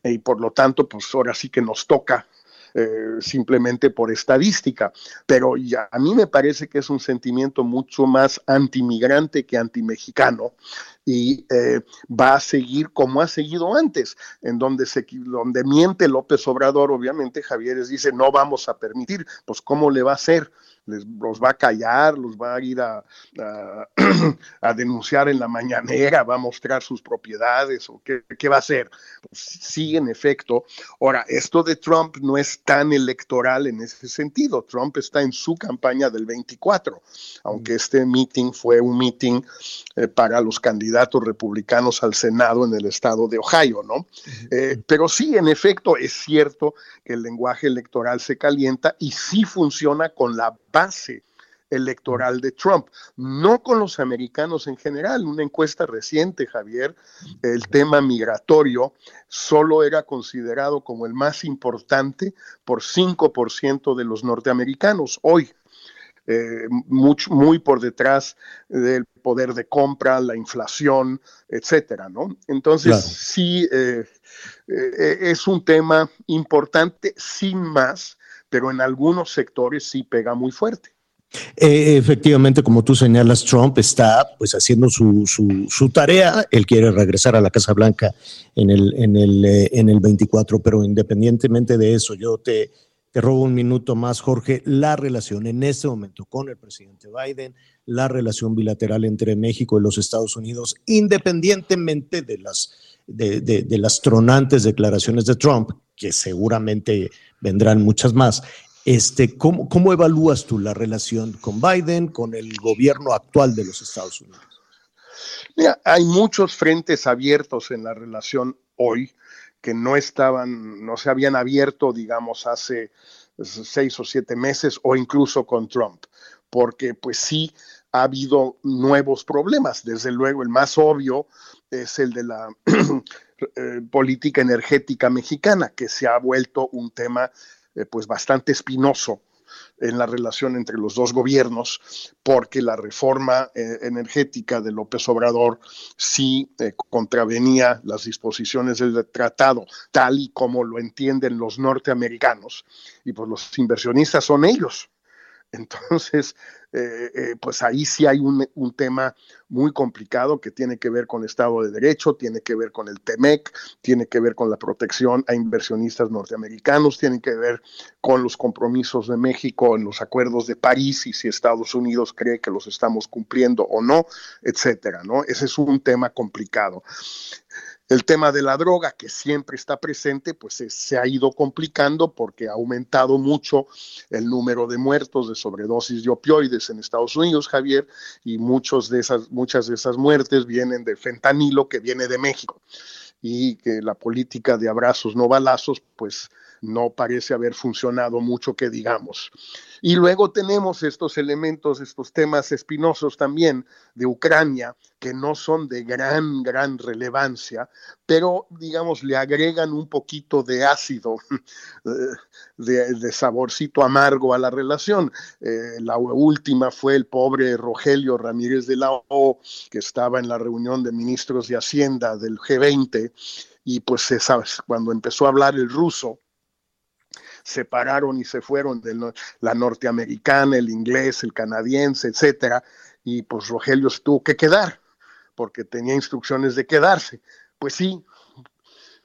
y por lo tanto, pues ahora sí que nos toca eh, simplemente por estadística, pero ya, a mí me parece que es un sentimiento mucho más antimigrante que antimexicano y eh, va a seguir como ha seguido antes, en donde, se, donde miente López Obrador, obviamente Javier dice, no vamos a permitir, pues ¿cómo le va a hacer? les, los va a callar, los va a ir a, [CLEARS THROAT] a, denunciar en la mañanera, va a mostrar sus propiedades o qué, qué va a hacer. Pues sí, en efecto. Ahora, esto de Trump no es tan electoral en ese sentido. Trump está en su campaña del 24, aunque este meeting fue un meeting eh, para los candidatos republicanos al Senado en el estado de Ohio, ¿no? Eh, pero sí, en efecto, es cierto que el lenguaje electoral se calienta y sí funciona con la base electoral de Trump, no con los americanos en general. Una encuesta reciente, Javier, el tema migratorio solo era considerado como el más importante por 5% de los norteamericanos. Hoy, eh, muy por detrás del poder de compra, la inflación, etcétera, ¿no? Entonces, sí, eh, eh, es un tema importante, sin más, pero en algunos sectores sí pega muy fuerte. Eh, efectivamente, como tú señalas, Trump está pues haciendo su, su, tarea. Él quiere regresar a la Casa Blanca en el, en el, eh, en el 24, pero independientemente de eso, yo te, te robo un minuto más, Jorge. La relación en este momento con el presidente Biden, la relación bilateral entre México y los Estados Unidos, independientemente de las, de, de las tronantes declaraciones de Trump, que seguramente vendrán muchas más. Este, ¿cómo, ¿Cómo evalúas tú la relación con Biden, con el gobierno actual de los Estados Unidos? Mira, hay muchos frentes abiertos en la relación hoy que no estaban, no se habían abierto, digamos, hace seis o siete meses o incluso con Trump, porque pues sí ha habido nuevos problemas. Desde luego, el más obvio es el de la [CLEARS THROAT] eh, política energética mexicana, que se ha vuelto un tema eh, pues bastante espinoso en la relación entre los dos gobiernos, porque la reforma eh, energética de López Obrador sí eh, contravenía las disposiciones del tratado, tal y como lo entienden los norteamericanos, y pues los inversionistas son ellos. Entonces, [LAUGHS] eh, eh, pues ahí sí hay un, tema muy complicado que tiene que ver con Estado de Derecho, tiene que ver con el TEMEC, tiene que ver con la protección a inversionistas norteamericanos, tiene que ver con los compromisos de México en los acuerdos de París y si Estados Unidos cree que los estamos cumpliendo o no, etcétera, ¿no? Ese es un tema complicado. El tema de la droga, que siempre está presente, pues se ha ido complicando porque ha aumentado mucho el número de muertos de sobredosis de opioides en Estados Unidos, Javier, y muchos de esas, muchas de esas muertes vienen de fentanilo que viene de México. y que la política de abrazos no balazos, pues no parece haber funcionado mucho que digamos. Y luego tenemos estos elementos, estos temas espinosos también de Ucrania, que no son de gran, gran relevancia, pero digamos le agregan un poquito de ácido, [LAUGHS] de, saborcito amargo a la relación. Eh, la última fue el pobre Rogelio Ramírez de la O, que estaba en la reunión de ministros de Hacienda del G20 y pues cuando empezó a hablar el ruso, se pararon y se fueron de la norteamericana, el inglés, el canadiense, etcétera, y pues Rogelio se tuvo que quedar porque tenía instrucciones de quedarse. Pues sí,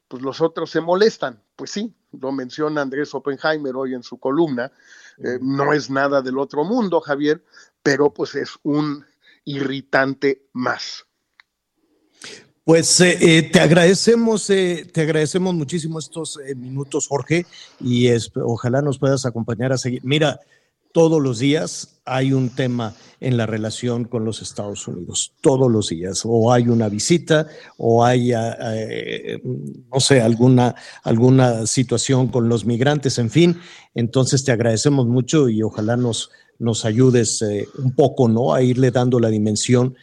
pues los otros se molestan, pues sí, lo menciona Andrés Oppenheimer hoy en su columna, eh, no es nada del otro mundo, Javier, pero pues es un irritante más. Pues eh, eh, te agradecemos, eh, te agradecemos muchísimo estos minutos, Jorge, y ojalá nos puedas acompañar a seguir. Mira, todos los días hay un tema en la relación con los Estados Unidos, todos los días, o hay una visita, o hay, no sé, alguna, alguna situación con los migrantes, en fin. Entonces te agradecemos mucho y ojalá nos, nos ayudes un poco, ¿no? A irle dando la dimensión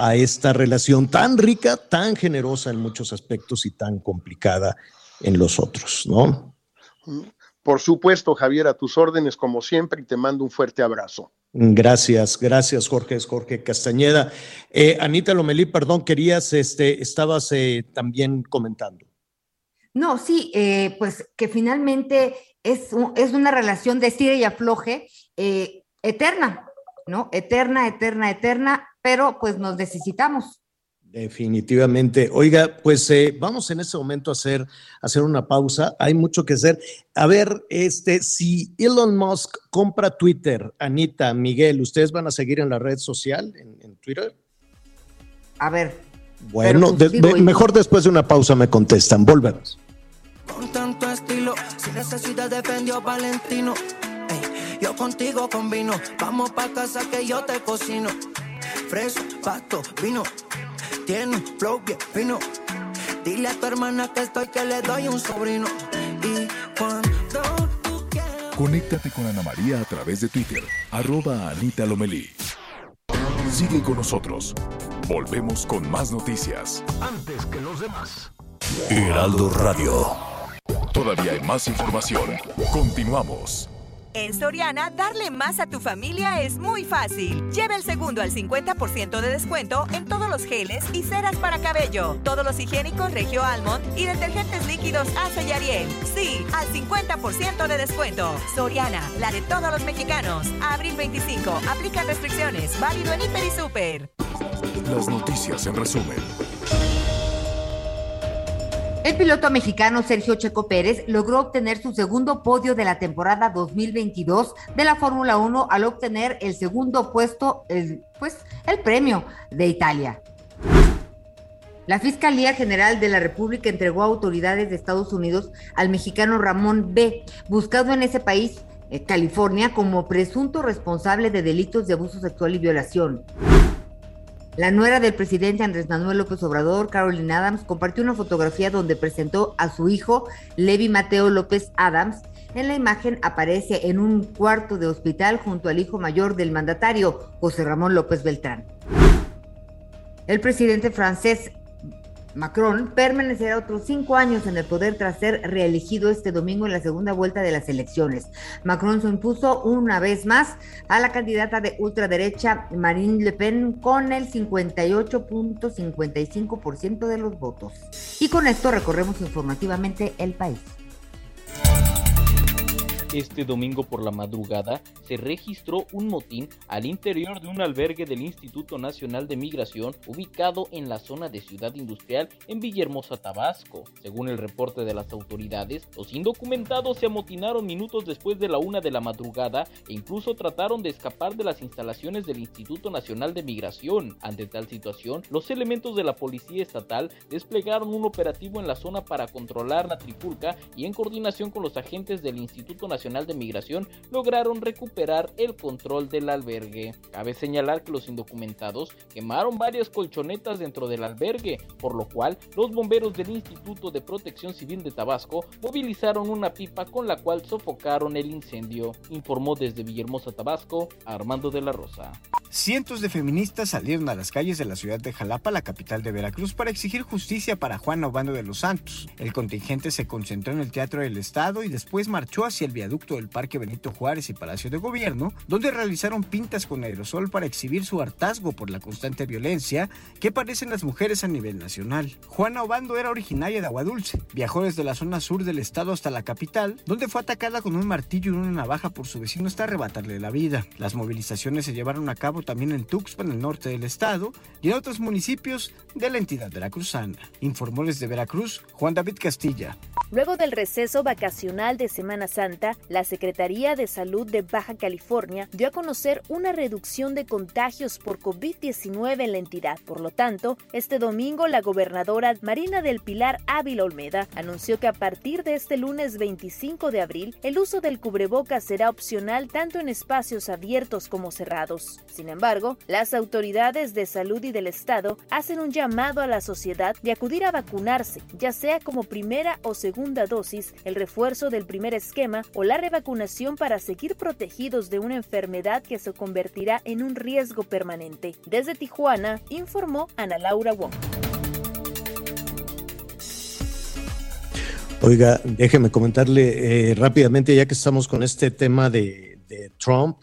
a esta relación tan rica, tan generosa en muchos aspectos y tan complicada en los otros, ¿no? Por supuesto, Javier, a tus órdenes como siempre y te mando un fuerte abrazo. Gracias, gracias, Jorge, es Jorge Castañeda. Eh, Anita Lomelí, perdón, querías, este, estabas eh, también comentando. No, sí, eh, pues que finalmente es, es una relación de estira y afloje eterna, ¿no? Eterna, eterna, eterna, pero pues nos necesitamos. Definitivamente. Oiga, pues eh, vamos en este momento a hacer, hacer una pausa. Hay mucho que hacer. A ver, este, si Elon Musk compra Twitter, Anita, Miguel, ¿ustedes van a seguir en la red social, en, Twitter? A ver. Bueno, mejor después de una pausa me contestan. Volvemos. Con tanto estilo, sin necesidad de Valentino. yo contigo combino. Vamos pa' casa que yo te cocino fresa, pasto, vino. Tiene un flow bien fino. Dile a tu hermana que estoy que le doy un sobrino. Y cuando tú quieras. Conéctate con Ana María a través de Twitter, arroba Anita Lomelí. Sigue con nosotros. Volvemos con más noticias. Antes que los demás. Heraldo Radio. Todavía hay más información. Continuamos. En Soriana, darle más a tu familia es muy fácil. Lleva el segundo al 50% de descuento en todos los geles y ceras para cabello, todos los higiénicos Regio Almond y detergentes líquidos Ace y Ariel. Sí, al 50% de descuento. Soriana, la de todos los mexicanos. abril 25. Aplica restricciones. Válido en Hiper y Super. Las noticias en resumen. El piloto mexicano Sergio Checo Pérez logró obtener su segundo podio de la temporada 2022 de la Fórmula 1 al obtener el segundo puesto, el, pues, el premio de Italia. La Fiscalía General de la República entregó a autoridades de Estados Unidos al mexicano Ramón B., buscado en ese país, eh, California, como presunto responsable de delitos de abuso sexual y violación. La nuera del presidente Andrés Manuel López Obrador, Caroline Adams, compartió una fotografía donde presentó a su hijo, Levi Mateo López Adams. En la imagen aparece en un cuarto de hospital junto al hijo mayor del mandatario, José Ramón López Beltrán. El presidente francés Macron permanecerá otros cinco años en el poder tras ser reelegido este domingo en la segunda vuelta de las elecciones. Macron se impuso una vez más a la candidata de ultraderecha Marine Le Pen con el 58.55% de los votos. Y con esto recorremos informativamente el país. Este domingo por la madrugada se registró un motín al interior de un albergue del Instituto Nacional de Migración ubicado en la zona de Ciudad Industrial en Villahermosa, Tabasco. Según el reporte de las autoridades, los indocumentados se amotinaron minutos después de la una de la madrugada e incluso trataron de escapar de las instalaciones del Instituto Nacional de Migración. Ante tal situación, los elementos de la Policía Estatal desplegaron un operativo en la zona para controlar la trifulca y en coordinación con los agentes del Instituto Nacional Nacional de Migración lograron recuperar el control del albergue. Cabe señalar que los indocumentados quemaron varias colchonetas dentro del albergue, por lo cual los bomberos del Instituto de Protección Civil de Tabasco movilizaron una pipa con la cual sofocaron el incendio, informó desde Villahermosa, Tabasco, Armando de la Rosa. Cientos de feministas salieron a las calles de la ciudad de Jalapa, la capital de Veracruz, para exigir justicia para Juan Obando de los Santos. El contingente se concentró en el Teatro del Estado y después marchó hacia el viaducto del Parque Benito Juárez y Palacio de Gobierno, donde realizaron pintas con aerosol para exhibir su hartazgo por la constante violencia que padecen las mujeres a nivel nacional. Juana Obando era originaria de Aguadulce, viajó desde la zona sur del estado hasta la capital, donde fue atacada con un martillo y una navaja por su vecino hasta arrebatarle la vida. Las movilizaciones se llevaron a cabo también en Tuxpan, en el norte del estado, y en otros municipios de la entidad veracruzana. Informó desde Veracruz Juan David Castilla. Luego del receso vacacional de Semana Santa, la Secretaría de Salud de Baja California dio a conocer una reducción de contagios por COVID-19 en la entidad. Por lo tanto, este domingo la gobernadora Marina del Pilar Ávila Olmeda anunció que a partir de este lunes 25 de abril, el uso del cubrebocas será opcional tanto en espacios abiertos como cerrados. Sin embargo, las autoridades de salud y del Estado hacen un llamado a la sociedad de acudir a vacunarse, ya sea como primera o segunda dosis, el refuerzo del primer esquema o la revacunación para seguir protegidos de una enfermedad que se convertirá en un riesgo permanente. Desde Tijuana, informó Ana Laura Wong. Oiga, déjeme comentarle eh, rápidamente, ya que estamos con este tema de, de Trump.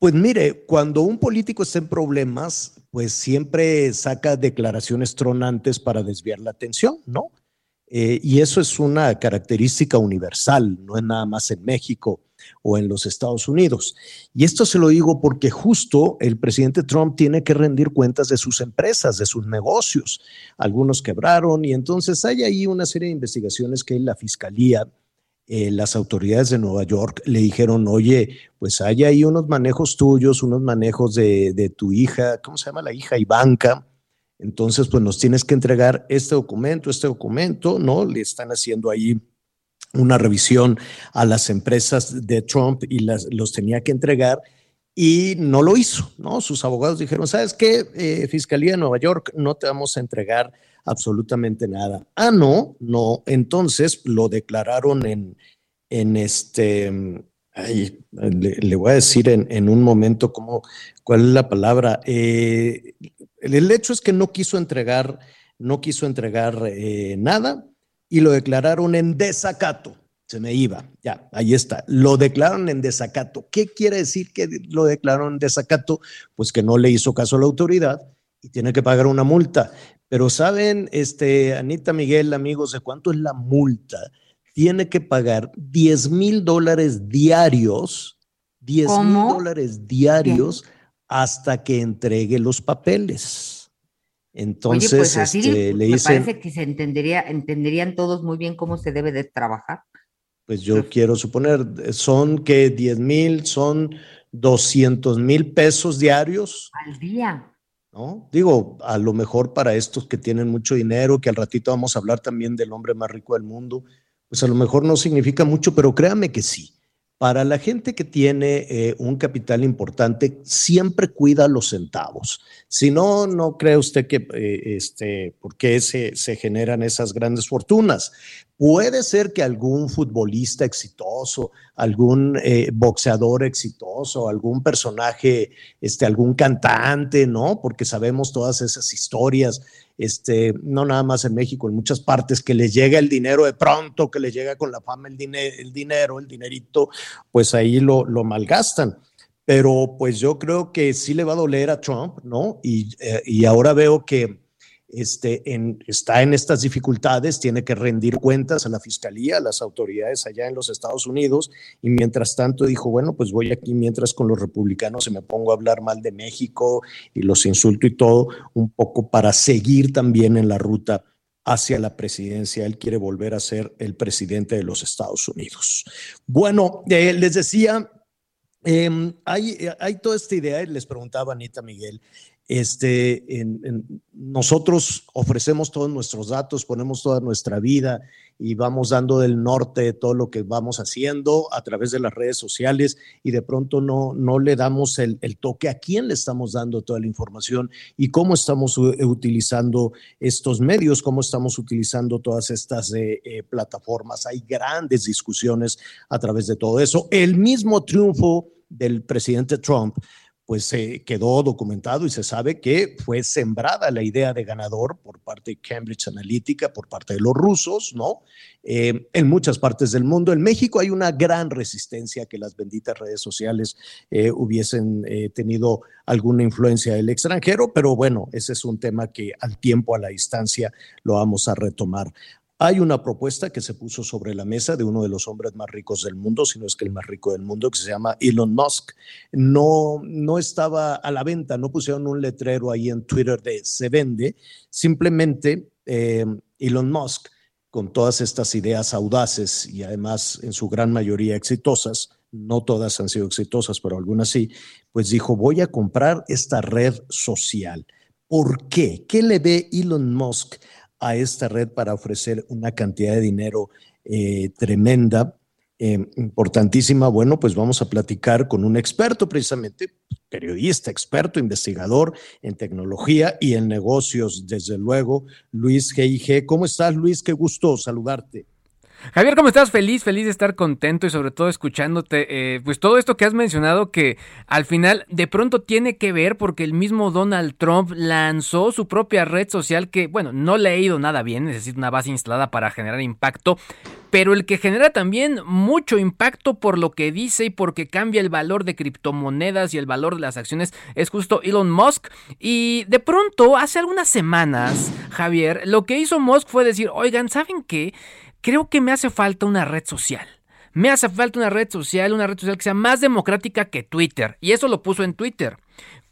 Pues mire, cuando un político está en problemas, pues siempre saca declaraciones tronantes para desviar la atención, ¿no? Eh, y eso es una característica universal, no es nada más en México o en los Estados Unidos. Y esto se lo digo porque justo el presidente Trump tiene que rendir cuentas de sus empresas, de sus negocios. Algunos quebraron y entonces hay ahí una serie de investigaciones que la fiscalía, eh, las autoridades de Nueva York le dijeron, oye, pues hay ahí unos manejos tuyos, unos manejos de, de tu hija, ¿cómo se llama la hija? Ivanka entonces, pues nos tienes que entregar este documento, este documento, ¿no? Le están haciendo ahí una revisión a las empresas de Trump y las, los tenía que entregar y no lo hizo, ¿no? Sus abogados dijeron, ¿sabes qué? Eh, Fiscalía de Nueva York, no te vamos a entregar absolutamente nada. Ah, no, no. Entonces lo declararon en, en este, le, voy a decir en, en, un momento cómo, cuál es la palabra. Eh, el hecho es que no quiso entregar, no quiso entregar eh, nada y lo declararon en desacato. Se me iba, ya, ahí está. Lo declararon en desacato. ¿Qué quiere decir que lo declararon en desacato? Pues que no le hizo caso a la autoridad y tiene que pagar una multa. Pero saben, este, Anita Miguel, amigos, de cuánto es la multa? Tiene que pagar 10 mil dólares diarios, 10 mil dólares diarios hasta que entregue los papeles. Entonces, Oye, pues así, este, le me parece que se entendería, entenderían todos muy bien cómo se debe de trabajar. Pues yo quiero suponer, son que 10 mil, son 200 mil pesos diarios. Al día. ¿No? Digo, a lo mejor para estos que tienen mucho dinero, que al ratito vamos a hablar también del hombre más rico del mundo, pues a lo mejor no significa mucho, pero créame que sí. Para la gente que tiene eh, un capital importante, siempre cuida los centavos. Si no, no cree usted que, eh, este, por qué se, se generan esas grandes fortunas. Puede ser que algún futbolista exitoso, algún eh, boxeador exitoso, algún personaje, este, algún cantante, ¿no? Porque sabemos todas esas historias, este, no nada más en México, en muchas partes, que les llega el dinero de pronto, que les llega con la fama el, dinero, el dinerito, pues ahí lo, lo malgastan pero pues yo creo que sí le va a doler a Trump, ¿no? Y, eh, y ahora veo que este, en, está en estas dificultades, tiene que rendir cuentas a la fiscalía, a las autoridades allá en los Estados Unidos, y mientras tanto dijo, bueno, pues voy aquí mientras con los republicanos se me pongo a hablar mal de México y los insulto y todo, un poco para seguir también en la ruta hacia la presidencia. Él quiere volver a ser el presidente de los Estados Unidos. Bueno, eh, les decía, em, hay, hay toda esta idea, les preguntaba Anita Miguel, este, en, nosotros ofrecemos todos nuestros datos, ponemos toda nuestra vida y vamos dando del norte todo lo que vamos haciendo a través de las redes sociales y de pronto no, no le damos el, toque a quién le estamos dando toda la información y cómo estamos utilizando estos medios, cómo estamos utilizando todas estas eh, eh, plataformas. Hay grandes discusiones a través de todo eso. El mismo triunfo del presidente Trump pues se quedó documentado y se sabe que fue sembrada la idea de ganador por parte de Cambridge Analytica, por parte de los rusos, ¿no? Eh, en muchas partes del mundo. En México hay una gran resistencia a que las benditas redes sociales eh, hubiesen eh, tenido alguna influencia del extranjero, pero bueno, ese es un tema que al tiempo, a la distancia, lo vamos a retomar. Hay una propuesta que se puso sobre la mesa de uno de los hombres más ricos del mundo, si no es que el más rico del mundo, que se llama Elon Musk. No, no estaba a la venta, no pusieron un letrero ahí en Twitter de se vende, simplemente eh, Elon Musk, con todas estas ideas audaces y además en su gran mayoría exitosas, no todas han sido exitosas, pero algunas sí, pues dijo, voy a comprar esta red social. ¿Por qué? ¿Qué le ve Elon Musk a esta red para ofrecer una cantidad de dinero eh, tremenda, eh, importantísima. Bueno, pues vamos a platicar con un experto precisamente, periodista, experto, investigador en tecnología y en negocios, desde luego, Luis G.I.G. ¿Cómo estás, Luis? Qué gusto saludarte. Javier, ¿cómo estás? Feliz, feliz de estar contento y sobre todo escuchándote. Eh, pues todo esto que has mencionado que al final de pronto tiene que ver porque el mismo Donald Trump lanzó su propia red social que, bueno, no le ha ido nada bien, necesita una base instalada para generar impacto, pero el que genera también mucho impacto por lo que dice y porque cambia el valor de criptomonedas y el valor de las acciones es justo Elon Musk. Y de pronto, hace algunas semanas, Javier, lo que hizo Musk fue decir, oigan, ¿saben qué? Creo que me hace falta una red social. Me hace falta una red social, una red social que sea más democrática que Twitter. Y eso lo puso en Twitter.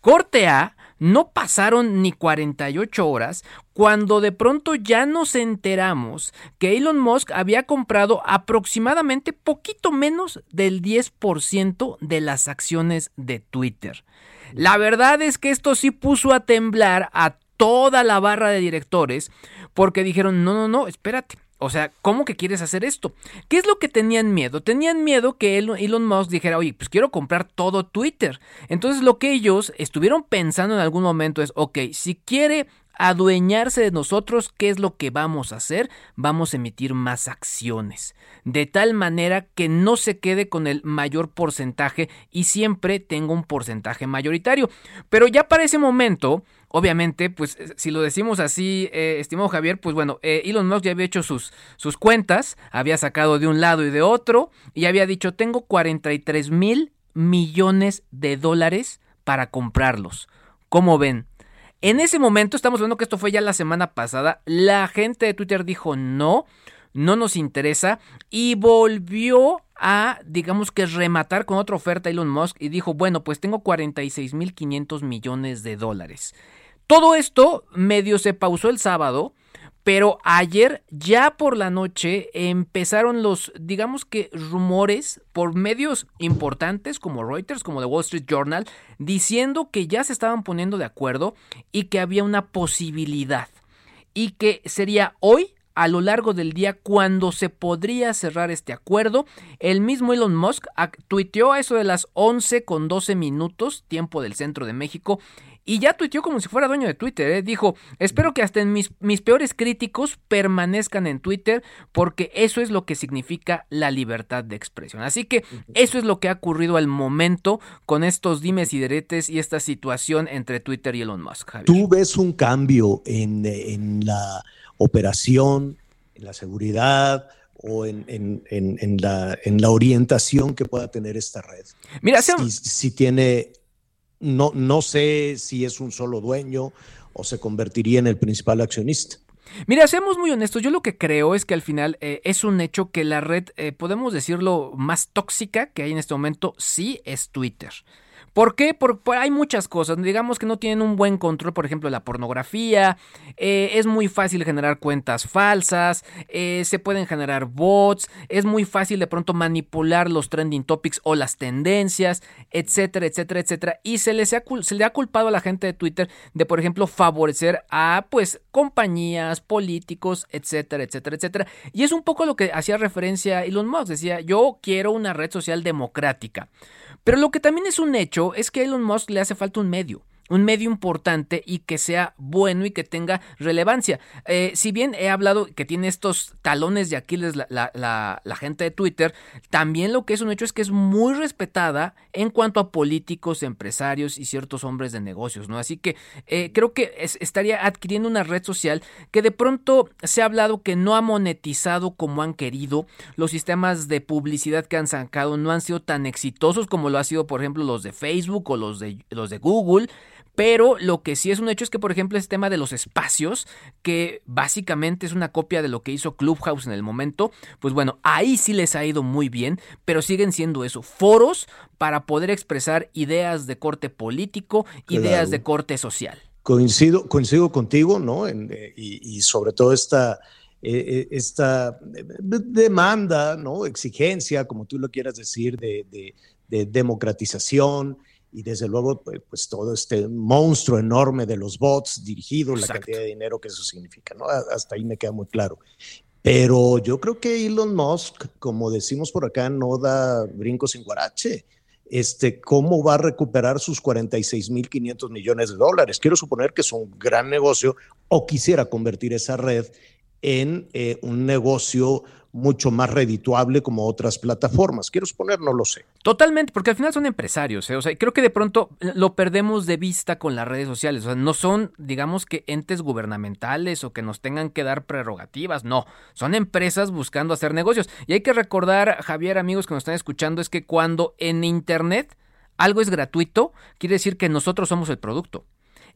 Corte A, no pasaron ni 48 horas cuando de pronto ya nos enteramos que Elon Musk había comprado aproximadamente poquito menos del 10% de las acciones de Twitter. La verdad es que esto sí puso a temblar a toda la barra de directores porque dijeron, no, no, no, espérate. O sea, ¿cómo que quieres hacer esto? ¿Qué es lo que tenían miedo? Tenían miedo que Elon Musk dijera, oye, pues quiero comprar todo Twitter. Entonces lo que ellos estuvieron pensando en algún momento es, ok, si quiere adueñarse de nosotros, ¿qué es lo que vamos a hacer? Vamos a emitir más acciones, de tal manera que no se quede con el mayor porcentaje y siempre tenga un porcentaje mayoritario. Pero ya para ese momento, obviamente, pues eh, si lo decimos así, eh, estimado Javier, pues bueno, eh, Elon Musk ya había hecho sus, sus cuentas, había sacado de un lado y de otro, y había dicho, tengo 43 mil millones de dólares para comprarlos. ¿Cómo ven? En ese momento, estamos hablando que esto fue ya la semana pasada, la gente de Twitter dijo no, no nos interesa y volvió a, digamos que rematar con otra oferta Elon Musk y dijo, bueno, pues tengo 46.500 millones de dólares. Todo esto medio se pausó el sábado, pero ayer ya por la noche empezaron los, digamos que rumores por medios importantes como Reuters, como The Wall Street Journal, diciendo que ya se estaban poniendo de acuerdo y que había una posibilidad y que sería hoy a lo largo del día cuando se podría cerrar este acuerdo. El mismo Elon Musk tuiteó a eso de las 11 con 12 minutos, tiempo del centro de México, y ya tuiteó como si fuera dueño de Twitter. ¿eh? Dijo, espero que hasta en mis, mis peores críticos permanezcan en Twitter porque eso es lo que significa la libertad de expresión. Así que eso es lo que ha ocurrido al momento con estos dimes y deretes y esta situación entre Twitter y Elon Musk. ¿Tú ves un cambio en, la operación, en la seguridad? o en, la, en, la, orientación que pueda tener esta red. Mira, si tiene no, no sé si es un solo dueño o se convertiría en el principal accionista. Mira, seamos muy honestos, yo lo que creo es que al final eh, es un hecho que la red, eh, podemos decirlo, más tóxica que hay en este momento, sí es Twitter. ¿Por qué? Porque hay muchas cosas. Digamos que no tienen un buen control, por ejemplo, la pornografía. Eh, es muy fácil generar cuentas falsas. Eh, se pueden generar bots. Es muy fácil de pronto manipular los trending topics o las tendencias, etcétera, etcétera, etcétera. Y se, les le ha culpado a la gente de Twitter de, por ejemplo, favorecer a, pues, compañías, políticos, etcétera, etcétera, etcétera. Y es un poco lo que hacía referencia Elon Musk. Decía, yo quiero una red social democrática. Pero lo que también es un hecho es que a Elon Musk le hace falta un medio un medio importante y que sea bueno y que tenga relevancia. Eh, si bien he hablado que tiene estos talones de Aquiles la, la, gente de Twitter, también lo que es un hecho es que es muy respetada en cuanto a políticos, empresarios y ciertos hombres de negocios, ¿no? Así que eh, creo que estaría adquiriendo una red social que de pronto se ha hablado que no ha monetizado como han querido, los sistemas de publicidad que han sacado no han sido tan exitosos como lo ha sido, por ejemplo, los de Facebook o los de, los de Google. Pero lo que sí es un hecho es que, por ejemplo, este tema de los espacios, que básicamente es una copia de lo que hizo Clubhouse en el momento, pues bueno, ahí sí les ha ido muy bien, pero siguen siendo eso, foros para poder expresar ideas de corte político, ideas de corte social. Coincido, coincido contigo, ¿no? Eh, y, sobre todo esta, eh, eh, esta demanda, ¿no? Exigencia, como tú lo quieras decir, de, de democratización, y desde luego pues, pues todo este monstruo enorme de los bots dirigidos, la cantidad de dinero que eso significa, ¿no? Hasta ahí me queda muy claro. Pero yo creo que Elon Musk, como decimos por acá, no da brincos sin guarache. Este, ¿Cómo va a recuperar sus 46.500 millones de dólares? Quiero suponer que es un gran negocio o quisiera convertir esa red en eh, un negocio mucho más redituable como otras plataformas. Quiero suponer, no lo sé. Totalmente, porque al final son empresarios, ¿eh? o sea, creo que de pronto lo perdemos de vista con las redes sociales, o sea, no son, digamos que entes gubernamentales o que nos tengan que dar prerrogativas, no, son empresas buscando hacer negocios. Y hay que recordar, Javier, amigos que nos están escuchando, es que cuando en Internet algo es gratuito, quiere decir que nosotros somos el producto.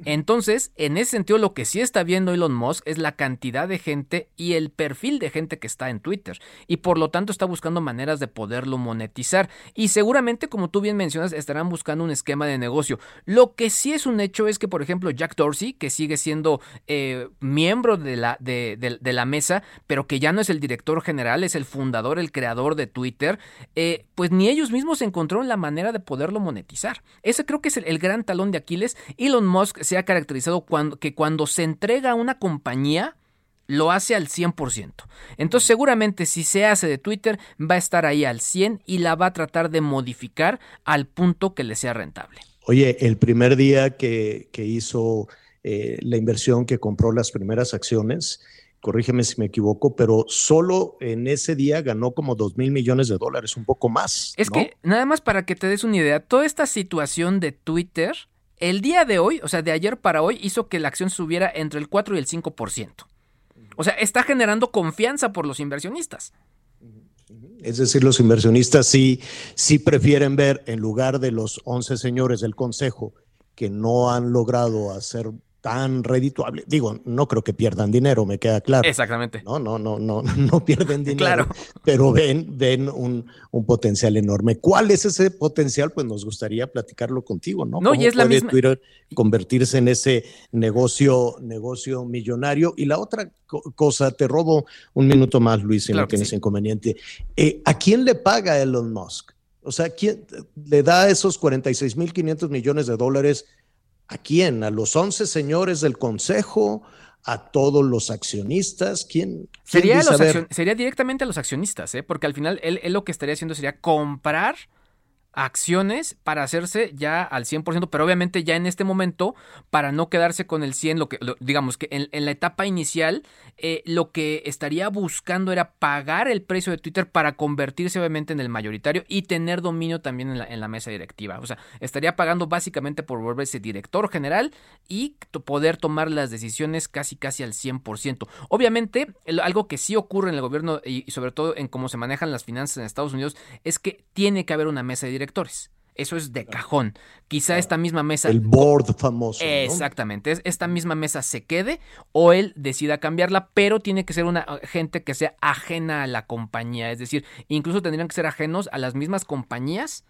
Entonces, en ese sentido, lo que sí está viendo Elon Musk es la cantidad de gente y el perfil de gente que está en Twitter. Y por lo tanto está buscando maneras de poderlo monetizar. Y seguramente, como tú bien mencionas, estarán buscando un esquema de negocio. Lo que sí es un hecho es que, por ejemplo, Jack Dorsey, que sigue siendo eh, miembro de la, mesa, pero que ya no es el director general, es el fundador, el creador de Twitter, eh, pues ni ellos mismos encontraron la manera de poderlo monetizar. Ese creo que es el, el gran talón de Aquiles. Elon Musk se ha caracterizado cuando, que cuando se entrega a una compañía, lo hace al 100%. Entonces seguramente si se hace de Twitter va a estar ahí al 100 y la va a tratar de modificar al punto que le sea rentable. Oye, el primer día que, hizo eh, la inversión, que compró las primeras acciones, corrígeme si me equivoco, pero solo en ese día ganó como 2 mil millones de dólares, un poco más. Es que nada más para que te des una idea, toda esta situación de Twitter el día de hoy, o sea, de ayer para hoy, hizo que la acción subiera entre el 4 y el 5%. O sea, está generando confianza por los inversionistas. Es decir, los inversionistas sí, sí prefieren ver, en lugar de los 11 señores del Consejo que no han logrado hacer tan redituable. Digo, no creo que pierdan dinero, me queda claro. Exactamente. No, no, no, no, [LAUGHS] no pierden [LAUGHS] dinero. claro. Pero ven, ven un, potencial enorme. ¿Cuál es ese potencial? Pues nos gustaría platicarlo contigo, ¿no? No, y es la misma. Twitter convertirse en ese negocio, negocio millonario. Y la otra cosa, te robo un minuto más, Luis, si no tienes inconveniente. Eh, ¿A quién le paga Elon Musk? O sea, ¿quién le da esos 46.500 millones de dólares? ¿A quién? ¿A los 11 señores del Consejo? ¿A todos los accionistas? ¿Quién? sería, sería directamente a los accionistas, ¿eh? porque al final él, él, lo que estaría haciendo sería comprar acciones para hacerse ya al 100%, pero obviamente ya en este momento, para no quedarse con el 100, lo que, digamos que en, la etapa inicial, eh, lo que estaría buscando era pagar el precio de Twitter para convertirse obviamente en el mayoritario y tener dominio también en la, mesa directiva. O sea, estaría pagando básicamente por volverse director general y poder tomar las decisiones casi casi al 100%. Obviamente, algo que sí ocurre en el gobierno y, y sobre todo en cómo se manejan las finanzas en Estados Unidos es que tiene que haber una mesa directiva eso es de cajón. Quizá esta misma mesa. El board famoso. Exactamente. Esta misma mesa se quede o él decida cambiarla, pero tiene que ser una eh, gente que sea ajena a la compañía. Es decir, incluso tendrían que ser ajenos a las mismas compañías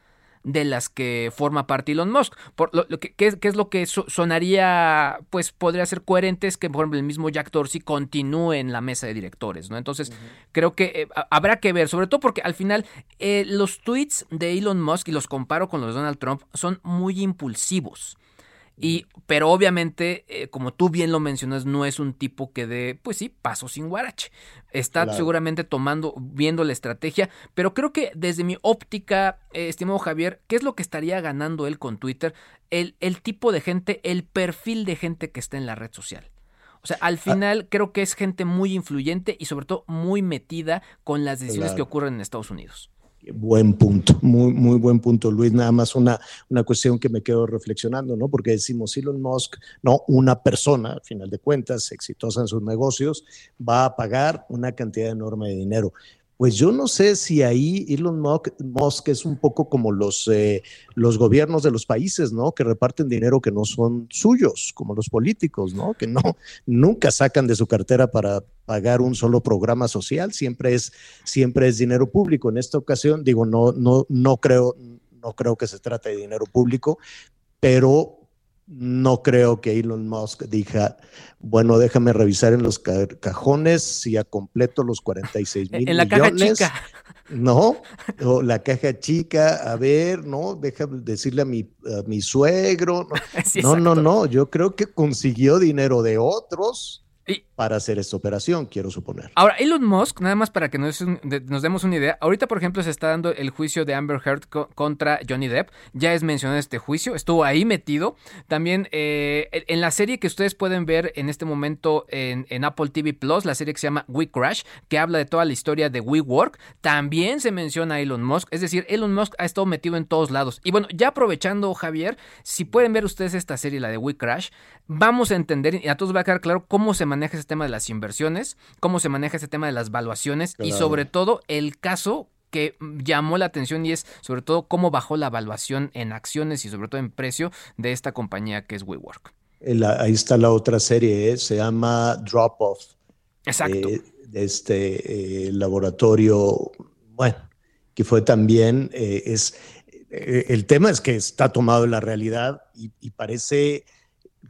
de las que forma parte Elon Musk. Por lo, que, ¿qué, es lo que sonaría, pues podría ser coherente? Es que, por ejemplo, el mismo Jack Dorsey continúe en la mesa de directores, ¿no? Entonces, creo que eh, habrá que ver, sobre todo porque al final eh, los tweets de Elon Musk, y los comparo con los de Donald Trump, son muy impulsivos. Y, pero obviamente, eh, como tú bien lo mencionas, no es un tipo que dé, pues sí, paso sin guarache. Está seguramente tomando, viendo la estrategia, pero creo que desde mi óptica, eh, estimado Javier, ¿qué es lo que estaría ganando él con Twitter? El, el tipo de gente, el perfil de gente que está en la red social. O sea, al ah. final creo que es gente muy influyente y sobre todo muy metida con las decisiones que ocurren en Estados Unidos. Buen punto, muy, muy buen punto, Luis. Nada más una, una cuestión que me quedo reflexionando, ¿no? Porque decimos Elon Musk, no, una persona, al final de cuentas, exitosa en sus negocios, va a pagar una cantidad enorme de dinero. Pues yo no sé si ahí Elon Musk es un poco como los, eh, los gobiernos de los países, ¿no? Que reparten dinero que no son suyos, como los políticos, ¿no? Que no, nunca sacan de su cartera para pagar un solo programa social, siempre es, siempre es dinero público. En esta ocasión, digo, no, no, no creo, no creo que se trate de dinero público, pero no creo que Elon Musk diga, bueno, déjame revisar en los cajones si ya completo los 46 [LAUGHS] mil En la caja chica. No, o la caja chica, a ver, no, déjame decirle a mi, mi suegro. no, [LAUGHS] no, no, yo creo que consiguió dinero de otros para hacer esta operación, quiero suponer. Ahora, Elon Musk, nada más para que nos, nos, demos una idea, ahorita, por ejemplo, se está dando el juicio de Amber Heard contra Johnny Depp. Ya es mencionado este juicio, estuvo ahí metido. También eh, en la serie que ustedes pueden ver en este momento en, Apple TV Plus, la serie que se llama We Crash, que habla de toda la historia de WeWork, también se menciona a Elon Musk. Es decir, Elon Musk ha estado metido en todos lados. Y bueno, ya aprovechando, Javier, si pueden ver ustedes esta serie, la de We Crash, vamos a entender y a todos va a quedar claro cómo se maneja ese tema de las inversiones, cómo se maneja ese tema de las valuaciones y sobre todo el caso que llamó la atención y es sobre todo cómo bajó la evaluación en acciones y sobre todo en precio de esta compañía que es WeWork. ahí está la otra serie, ¿eh? se llama Drop Off. Exacto. Eh, de este eh, laboratorio, bueno, que fue también, es, el tema es que está tomado en la realidad y parece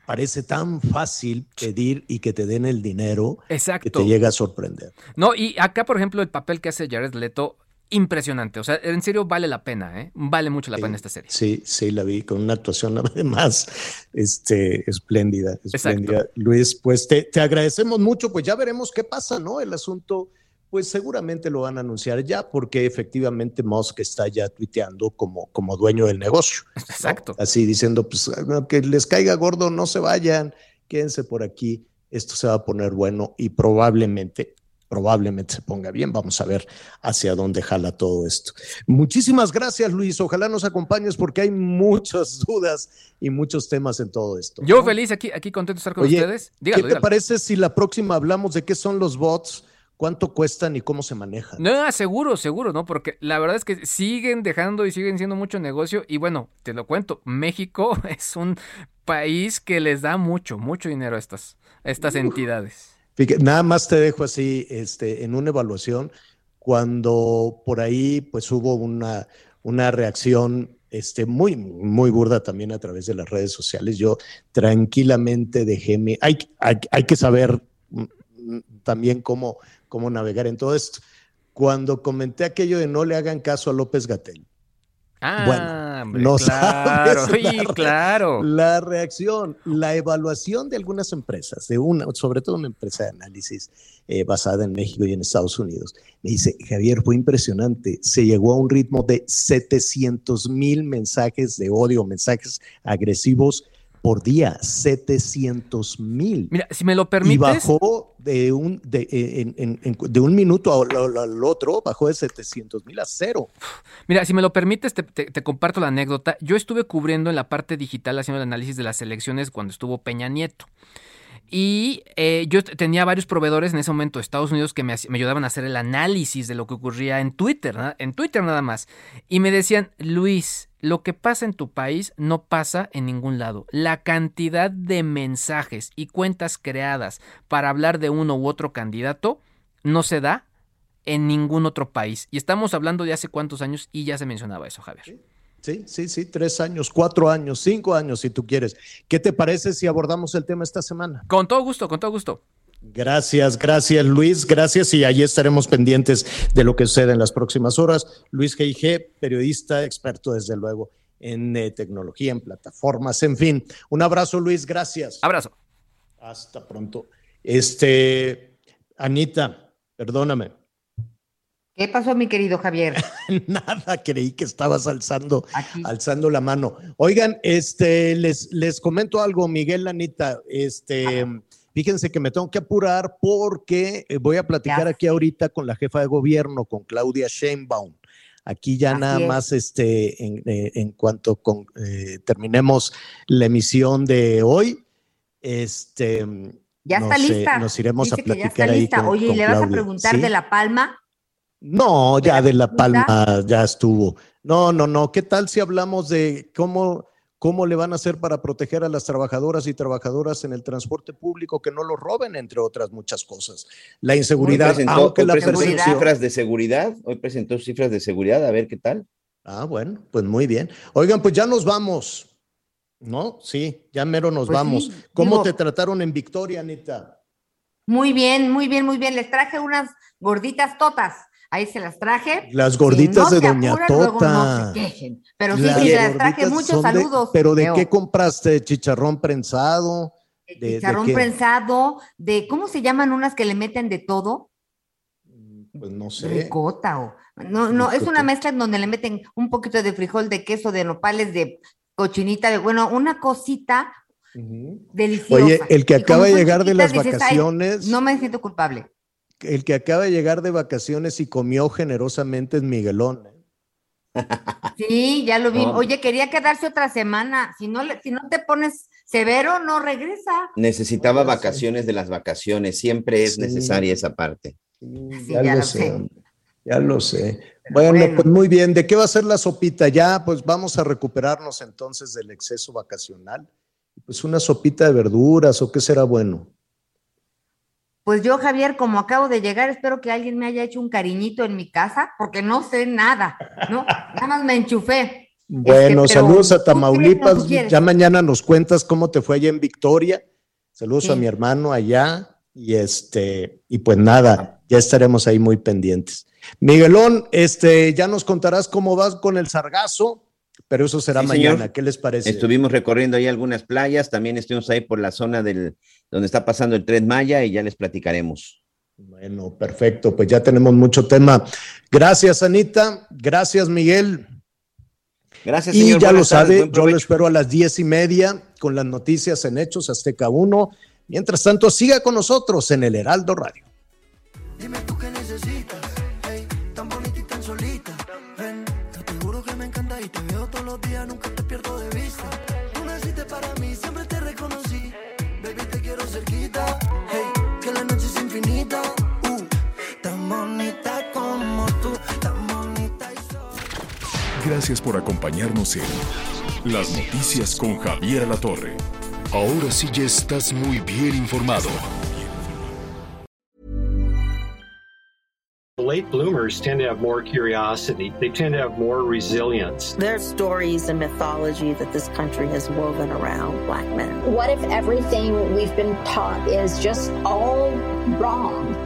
parece tan fácil pedir y que te den el dinero Exacto. que te llega a sorprender. No, y acá, por ejemplo, el papel que hace Jared Leto, impresionante. O sea, en serio vale la pena, ¿eh? Vale mucho la pena esta serie. Sí, sí, la vi con una actuación además este, espléndida, espléndida. Luis, pues te, te agradecemos mucho, pues ya veremos qué pasa, ¿no? El asunto pues seguramente lo van a anunciar ya porque efectivamente Musk está ya tuiteando como, como dueño del negocio. Exacto. Así diciendo, pues que les caiga gordo, no se vayan, quédense por aquí, esto se va a poner bueno y probablemente, probablemente se ponga bien. Vamos a ver hacia dónde jala todo esto. Muchísimas gracias, Luis. Ojalá nos acompañes porque hay muchas [LAUGHS] dudas y muchos temas en todo esto. Yo feliz aquí, aquí contento de estar con ustedes. ¿Qué te parece si la próxima hablamos de qué son los bots? Cuánto cuestan y cómo se manejan. No, seguro, seguro, ¿no? Porque la verdad es que siguen dejando y siguen siendo mucho negocio. Y bueno, te lo cuento, México [LAUGHS] es un país que les da mucho, mucho dinero a estas, estas entidades. Nada más te dejo así, este, en una evaluación, cuando por ahí pues hubo una, una reacción este, muy, muy burda también a través de las redes sociales. Yo tranquilamente dejé mi... Hay, hay, hay que saber mm, mm, también cómo cómo navegar en todo esto. Cuando comenté aquello de no le hagan caso a López Gatel. Ah, bueno, no claro, [LAUGHS] sí, claro. La reacción, la evaluación de algunas empresas, de una, sobre todo una empresa de análisis eh, basada en México y en Estados Unidos, me dice, Javier, fue impresionante, se llegó a un ritmo de 700 mil mensajes de odio, mensajes agresivos por día, 700 mil. Mira, si me lo permites. Y bajó de un, de, de un minuto al, otro, bajó de 700 mil a cero. Mira, si me lo permites, te, te, comparto la anécdota. Yo estuve cubriendo en la parte digital, haciendo el análisis de las elecciones cuando estuvo Peña Nieto. Y eh, yo tenía varios proveedores en ese momento de Estados Unidos que me, me, ayudaban a hacer el análisis de lo que ocurría en Twitter, en Twitter nada más. Y me decían, Luis, lo que pasa en tu país no pasa en ningún lado. La cantidad de mensajes y cuentas creadas para hablar de uno u otro candidato no se da en ningún otro país. Y estamos hablando de hace cuántos años y ya se mencionaba eso, Javier. Sí, sí, sí, tres años, cuatro años, cinco años, si tú quieres. ¿Qué te parece si abordamos el tema esta semana? Con todo gusto, con todo gusto. Gracias, gracias Luis, gracias y allí estaremos pendientes de lo que sucede en las próximas horas. Luis G.I.G., periodista, experto desde luego en eh, tecnología, en plataformas, en fin. Un abrazo Luis, gracias. Abrazo. Hasta pronto. Este, Anita, perdóname. ¿Qué pasó, mi querido Javier? [LAUGHS] Nada, creí que estabas alzando, alzando la mano. Oigan, este, les, les comento algo, Miguel, Anita, este, fíjense que me tengo que apurar porque eh, voy a platicar aquí ahorita con la jefa de gobierno, con Claudia Sheinbaum. Aquí ya nada más, este, en, eh, cuanto con, eh, terminemos la emisión de hoy, este, ya está lista. Nos iremos a platicar ahí. Con, Oye, ¿y le vas a preguntar de La Palma? No, ya de La Palma ya estuvo. No, no, no. ¿Qué tal si hablamos de cómo, cómo le van a hacer para proteger a las trabajadoras y trabajadoras en el transporte público que no lo roben, entre otras muchas cosas? La inseguridad, hoy presentó, aunque hoy la percepción- cifras de seguridad, hoy presentó cifras de seguridad, a ver qué tal. Ah, bueno, pues muy bien. Oigan, pues ya nos vamos. ¿No? Sí, ya mero nos Pues vamos. sí, ¿Cómo digo- te trataron en Victoria, Anita? Muy bien, muy bien, muy bien. Les traje unas gorditas totas. Ahí se las traje. Las Si gorditas no de se Doña apuran, Tota. no se quejen. Pero sí, Las sí, les traje muchos de- saludos. ¿Pero de qué compraste? ¿Chicharrón prensado? ¿De, de Chicharrón prensado, de, ¿cómo se llaman unas que le meten de todo? Pues no sé. Ricota o. No, no, es una mezcla en donde le meten un poquito de frijol, de queso, de nopales, de cochinita, de, bueno, una cosita deliciosa. Oye, el que Y acaba de llegar de las chiquitas, dices, "Ay, vacaciones, no me siento culpable. El que acaba de llegar de vacaciones y comió generosamente es Miguelón. ¿eh? [LAUGHS] Sí, ya lo vi. No. Oye, quería quedarse otra semana. Si no, le- si no te pones severo, no regresa. Necesitaba vacaciones de las vacaciones, siempre es Sí. necesaria esa parte. ya, ya lo lo sé, ya lo sé. Bueno, bueno. pues muy bien. ¿De qué va a ser la sopita? Ya, pues vamos a recuperarnos entonces del exceso vacacional. Pues una sopita de verduras o qué será bueno. Pues yo, Javier, como acabo de llegar, espero que alguien me haya hecho un cariñito en mi casa, porque no sé nada, ¿no? Nada más me enchufé. Bueno, Este, saludos a ¿tú qué Tamaulipas. Ya mañana nos cuentas cómo te fue allá en Victoria. Saludos Sí. a mi hermano allá. Y este, y pues nada, ya estaremos ahí muy pendientes. Miguelón, este, ya nos contarás cómo vas con el sargazo, pero eso será Sí, mañana. señor. ¿Qué les parece? Estuvimos recorriendo ahí algunas playas, también estuvimos ahí por la zona del donde está pasando el tren Maya y ya les platicaremos. Bueno, perfecto, pues ya tenemos mucho tema. Gracias, Anita. Gracias, Miguel. Gracias, Y señor. ya lo tardes, sabe, yo lo espero a las diez y media con las noticias en Hechos Azteca 1. Mientras tanto, siga con nosotros en el Heraldo Radio. Dime tú Gracias por acompañarnos en Las Noticias con Javier Alatorre. Ahora sí ya estás muy bien informado. Late bloomers tend to have more curiosity. They tend to have more resilience. There are stories and mythology that this country has woven around black men. What if everything we've been taught is just all wrong?